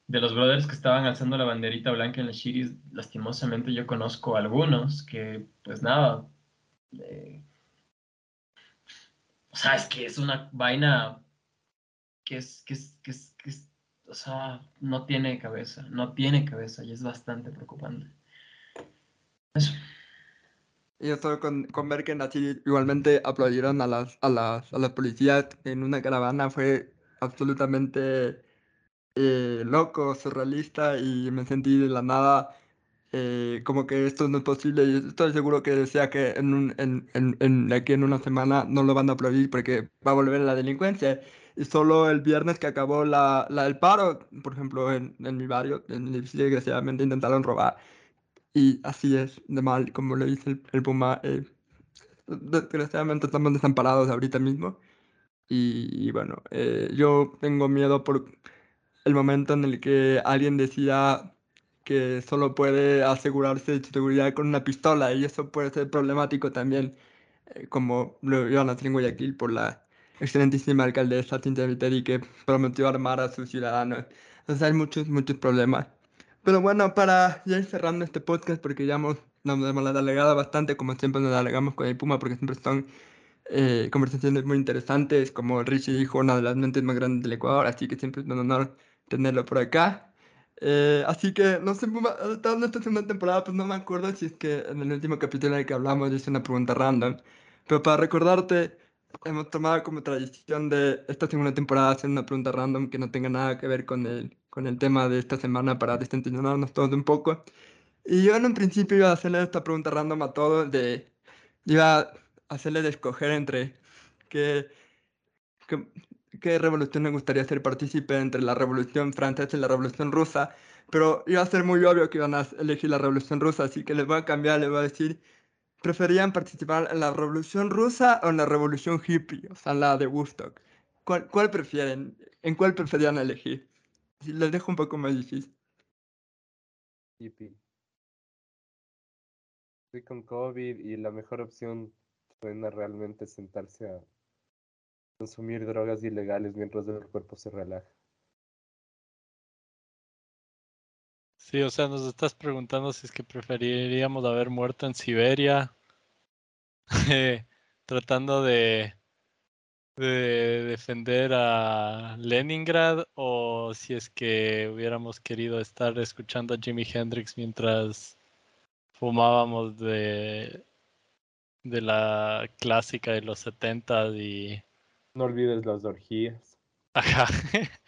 de los brothers que estaban alzando la banderita blanca en la Shiris, lastimosamente yo conozco algunos que, pues nada, eh, o sea, es que es una vaina que es, que es, que es, que es, o sea, no tiene cabeza, no tiene cabeza y es bastante preocupante. Eso. Y eso con, con ver que así igualmente aplaudieron a las, a las, a las policías en una caravana fue absolutamente eh, loco, surrealista y me sentí de la nada eh, como que esto no es posible y estoy seguro que decía que en, un, en, en, en, aquí en una semana no lo van a aplaudir porque va a volver la delincuencia. Y solo el viernes que acabó la, la el paro, por ejemplo, en, en mi barrio, en mi edificio, desgraciadamente intentaron robar. Y así es, de mal, como le dice el, el Puma. Eh, desgraciadamente estamos desamparados ahorita mismo. Y, y bueno, eh, yo tengo miedo por el momento en el que alguien decida que solo puede asegurarse su seguridad con una pistola y eso puede ser problemático también, eh, como lo iban a hacer en Guayaquil por la excelentísima alcaldesa Cintia Viteri que prometió armar a sus ciudadanos. Entonces hay muchos, muchos problemas. Pero bueno, para ya ir cerrando este podcast, porque ya hemos, nos hemos alegado bastante, como siempre nos alegamos con el Puma, porque siempre son eh, conversaciones muy interesantes, como Richie dijo, una de las mentes más grandes del Ecuador, así que siempre es un honor tenerlo por acá. Eh, así que, no sé, Puma, en esta segunda temporada, pues no me acuerdo si es que en el último capítulo en el que hablamos hice una pregunta random, pero para recordarte, hemos tomado como tradición de esta segunda temporada hacer una pregunta random que no tenga nada que ver con el con el tema de esta semana para destensionarnos todos un poco. Y yo en un principio iba a hacerle esta pregunta random a todos, de, iba a hacerle de escoger entre qué, qué, qué revolución me gustaría ser partícipe entre la revolución francesa y la revolución rusa, pero iba a ser muy obvio que iban a elegir la revolución rusa, así que les voy a cambiar, les voy a decir, ¿preferían participar en la revolución rusa o en la revolución hippie, o sea, la de Woodstock? ¿Cuál, cuál prefieren? ¿En cuál preferían elegir? Les dejo un poco más difícil. Hippie. Estoy con COVID y la mejor opción suena realmente sentarse a consumir drogas ilegales mientras el cuerpo se relaja. Sí, o sea, nos estás preguntando si es que preferiríamos haber muerto en Siberia, tratando de de defender a Leningrad o si es que hubiéramos querido estar escuchando a Jimi Hendrix mientras fumábamos de, de la clásica de los 70 y... No olvides las orgías. Ajá.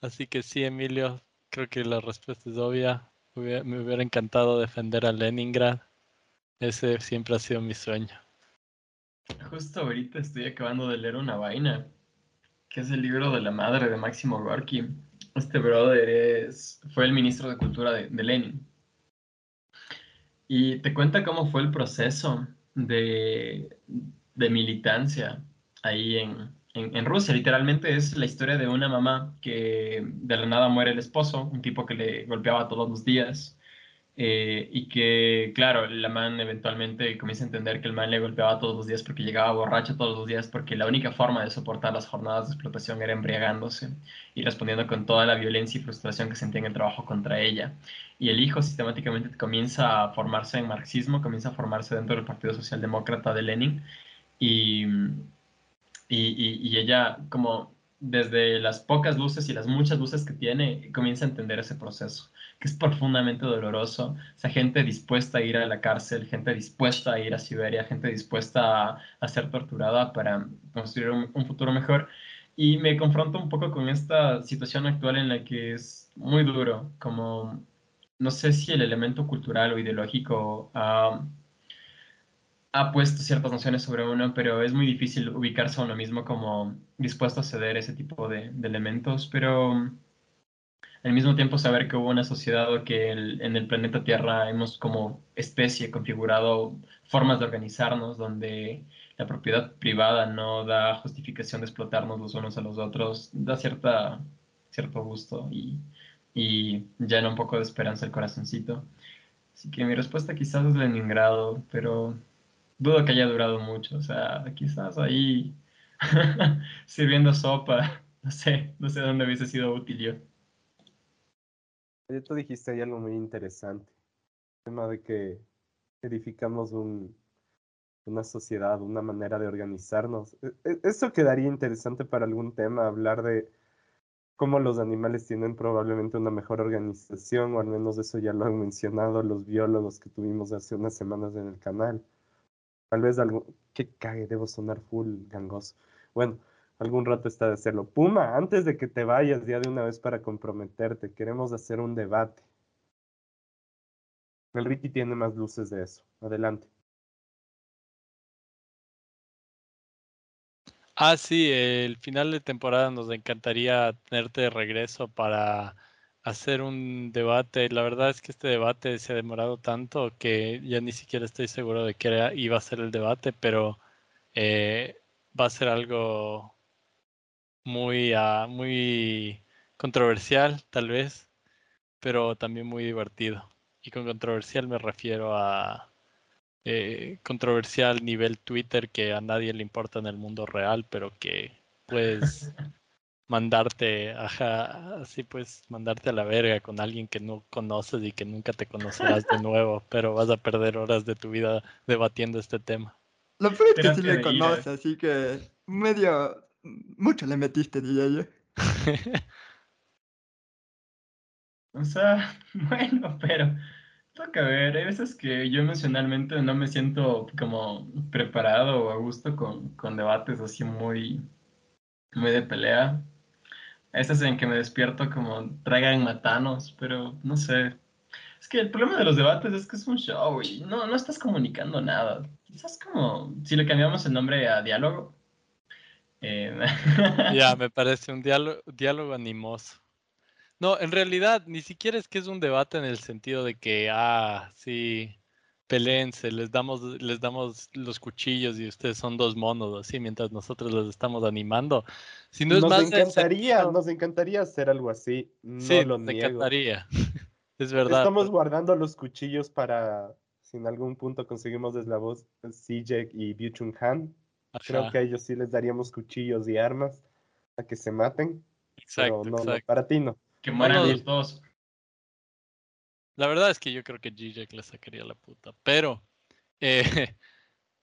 Así que sí, Emilio, creo que la respuesta es obvia. Me hubiera encantado defender a Leningrad. Ese siempre ha sido mi sueño. Justo ahorita estoy acabando de leer una vaina, que es el libro de la madre de Máximo Gorky. Este brother es, fue el ministro de Cultura de, Lenin. Y te cuenta cómo fue el proceso de, de militancia ahí en, en, en, Rusia. Literalmente es la historia de una mamá que de la nada muere el esposo, un tipo que le golpeaba todos los días. Eh, y que, claro, la man eventualmente comienza a entender que el man le golpeaba todos los días porque llegaba borracho todos los días, porque la única forma de soportar las jornadas de explotación era embriagándose y respondiendo con toda la violencia y frustración que sentía en el trabajo contra ella. Y el hijo sistemáticamente comienza a formarse en marxismo, comienza a formarse dentro del Partido Socialdemócrata de Lenin y, y, y ella como desde las pocas luces y las muchas luces que tiene, comienza a entender ese proceso que es profundamente doloroso. O sea, gente dispuesta a ir a la cárcel, gente dispuesta a ir a Siberia, gente dispuesta a, a ser torturada para construir un, un, futuro mejor. Y me confronto un poco con esta situación actual en la que es muy duro, como no sé si el elemento cultural o ideológico ha, puesto ciertas nociones sobre uno, pero es muy difícil ubicarse a uno mismo como dispuesto a ceder ese tipo de, de elementos, pero al mismo tiempo saber que hubo una sociedad o que en el planeta Tierra hemos como especie configurado formas de organizarnos donde la propiedad privada no da justificación de explotarnos los unos a los otros, da cierta, cierto gusto y, y llena un poco de esperanza el corazoncito. Así que mi respuesta quizás es Leningrado, pero dudo que haya durado mucho. O sea, quizás ahí sirviendo sopa, no sé, no sé dónde hubiese sido útil yo. Tú dijiste algo muy interesante. El tema de que edificamos un, una sociedad, una manera de organizarnos. E, e, eso quedaría interesante para algún tema, hablar de cómo los animales tienen probablemente una mejor organización, o al menos eso ya lo han mencionado los biólogos que tuvimos hace unas semanas en el canal. Tal vez algo, que cague, debo sonar full gangoso. Bueno, algún rato está de hacerlo. Puma, antes de que te vayas ya de una vez para comprometerte, queremos hacer un debate. El Ricky tiene más luces de eso. Adelante. Ah, sí, el final de temporada nos encantaría tenerte de regreso para hacer un debate. La verdad es que este debate se ha demorado tanto que ya ni siquiera estoy seguro de que iba a ser el debate, pero eh, va a ser algo muy, uh, muy controversial, tal vez, pero también muy divertido. Y con controversial me refiero a eh, controversial nivel Twitter que a nadie le importa en el mundo real, pero que puedes mandarte, ajá, así pues, mandarte a la verga con alguien que no conoces y que nunca te conocerás de nuevo, pero vas a perder horas de tu vida debatiendo este tema. Lo peor es que sí le conoce, así que medio mucho le metiste, diría yo. o sea, bueno, pero toca ver. Hay veces que yo emocionalmente no me siento como preparado o a gusto con, con debates así muy, muy de pelea. Veces en que me despierto como traigan matanos, pero no sé. Es que el problema de los debates es que es un show y no, no estás comunicando nada. Quizás como si le cambiamos el nombre a diálogo, eh, ya, me parece un diálogo, diálogo animoso. No, en realidad ni siquiera es que es un debate en el sentido de que, ah, sí, peleense, les damos, les damos los cuchillos y ustedes son dos monos, así, mientras nosotros los estamos animando. Si no es nos encantaría, nos encantaría hacer algo así. No sí, lo nos encantaría. es verdad. Estamos guardando los cuchillos para si en algún punto conseguimos voz CJ y Byung Han Creo que a ellos sí les daríamos cuchillos y armas a que se maten. Exacto, no, para ti no. Que mueran los dos. La verdad es que yo creo que G-Jack le sacaría la puta. Pero, eh,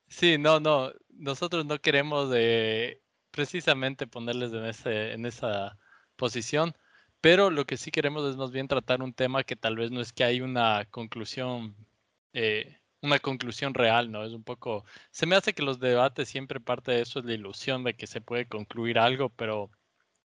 sí, no, no. Nosotros no queremos de precisamente ponerles en, ese, en esa posición. Pero lo que sí queremos es más bien tratar un tema que tal vez no es que hay una conclusión eh, una conclusión real, ¿no? Es un poco, se me hace que los debates siempre parte de eso es la ilusión de que se puede concluir algo, pero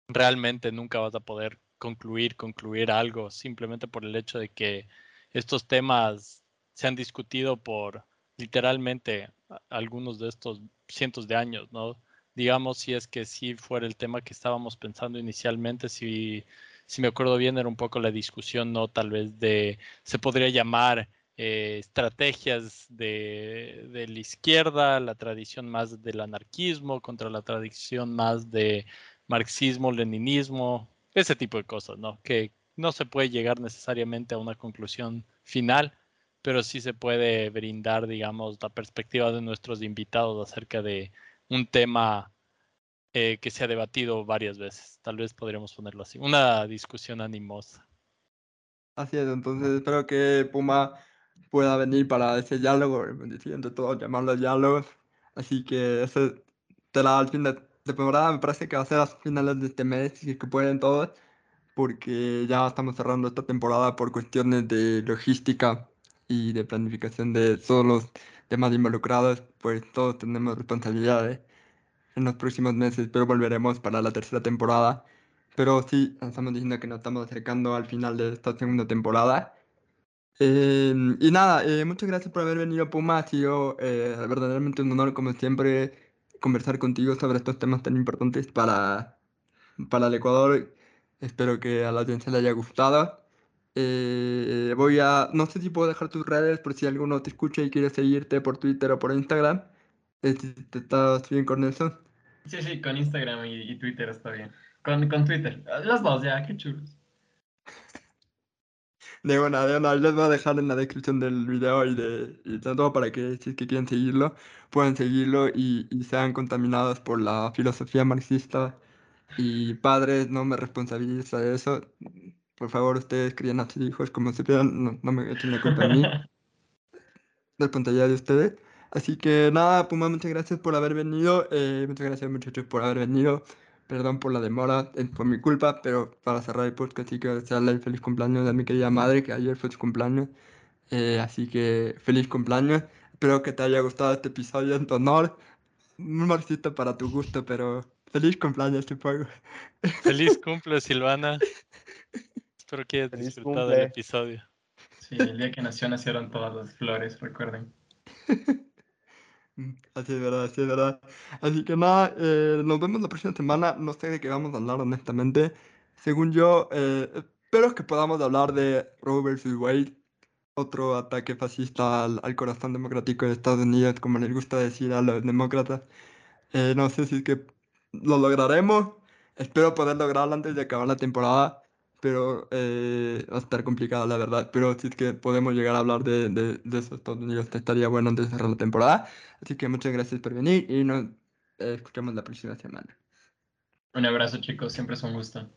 realmente nunca vas a poder concluir, concluir algo simplemente por el hecho de que estos temas se han discutido por literalmente algunos de estos cientos de años, ¿no? Digamos, si es que si fuera el tema que estábamos pensando inicialmente, si, si me acuerdo bien, era un poco la discusión, ¿no? Tal vez de, se podría llamar eh, estrategias de, de, la izquierda, la tradición más del anarquismo contra la tradición más de marxismo, leninismo, ese tipo de cosas, ¿no? Que no se puede llegar necesariamente a una conclusión final, pero sí se puede brindar, digamos, la perspectiva de nuestros invitados acerca de un tema eh, que se ha debatido varias veces. Tal vez podríamos ponerlo así, una discusión animosa. Así es, entonces espero que Puma pueda venir para ese diálogo, diciendo todo, llamarlo diálogos. Así que eso será al fin de, temporada, me parece que va a ser a finales de este mes, y que pueden todos, porque ya estamos cerrando esta temporada por cuestiones de logística y de planificación de todos los temas involucrados, pues todos tenemos responsabilidades. en los próximos meses, pero volveremos para la tercera temporada. Pero sí, estamos diciendo que nos estamos acercando al final de esta segunda temporada. Em, y nada, eh, muchas gracias por haber venido, Puma. Ha sido eh, verdaderamente un honor, como siempre, conversar contigo sobre estos temas tan importantes para, para el Ecuador. Espero que a la audiencia le haya gustado. Eh, voy a, no sé si puedo dejar tus redes por si alguno te escucha y quiere seguirte por Twitter o por Instagram. Eh, ¿Estás bien con eso? Sí, sí, con Instagram y, y Twitter está bien. Con, con Twitter. Los dos, ya, qué chulos. De buena, de buena, les voy a dejar en la descripción del video y de y todo para que si es que quieren seguirlo, puedan seguirlo y, y sean contaminados por la filosofía marxista. Y padres, no me responsabiliza de eso. Por favor, ustedes crían a sus hijos como se quieran, no, no me echen la culpa a mí. Responsabilidad de ustedes. Así que nada, Puma, muchas gracias por haber venido. eh, muchas gracias, muchachos, por haber venido. Perdón por la demora, es por mi culpa, pero para cerrar el podcast sí que desearle el feliz cumpleaños a mi querida madre, que ayer fue su cumpleaños. Eh, así que feliz cumpleaños. Espero que te haya gustado este episodio en tu honor. Muy marxista para tu gusto, pero feliz cumpleaños, supongo. Feliz cumple, Silvana. Espero que hayas Feliz disfrutado cumple. el episodio. Sí, el día que nació nacieron todas las flores, recuerden. Así es verdad, así es verdad. Así que nada, eh, nos vemos la próxima semana. No sé de qué vamos a hablar, honestamente. Según yo, eh, espero que podamos hablar de Roe vs. Wade, otro ataque fascista al, al corazón democrático de Estados Unidos, como les gusta decir a los demócratas. Eh, no sé si es que lo lograremos. Espero poder lograrlo antes de acabar la temporada, pero eh, va a estar complicado, la verdad. Pero es que podemos llegar a hablar de, de, de eso, Estados Unidos, estaría bueno antes de cerrar la temporada. Así que muchas gracias por venir y nos eh, escuchamos la próxima semana. Un abrazo, chicos, siempre es un gusto.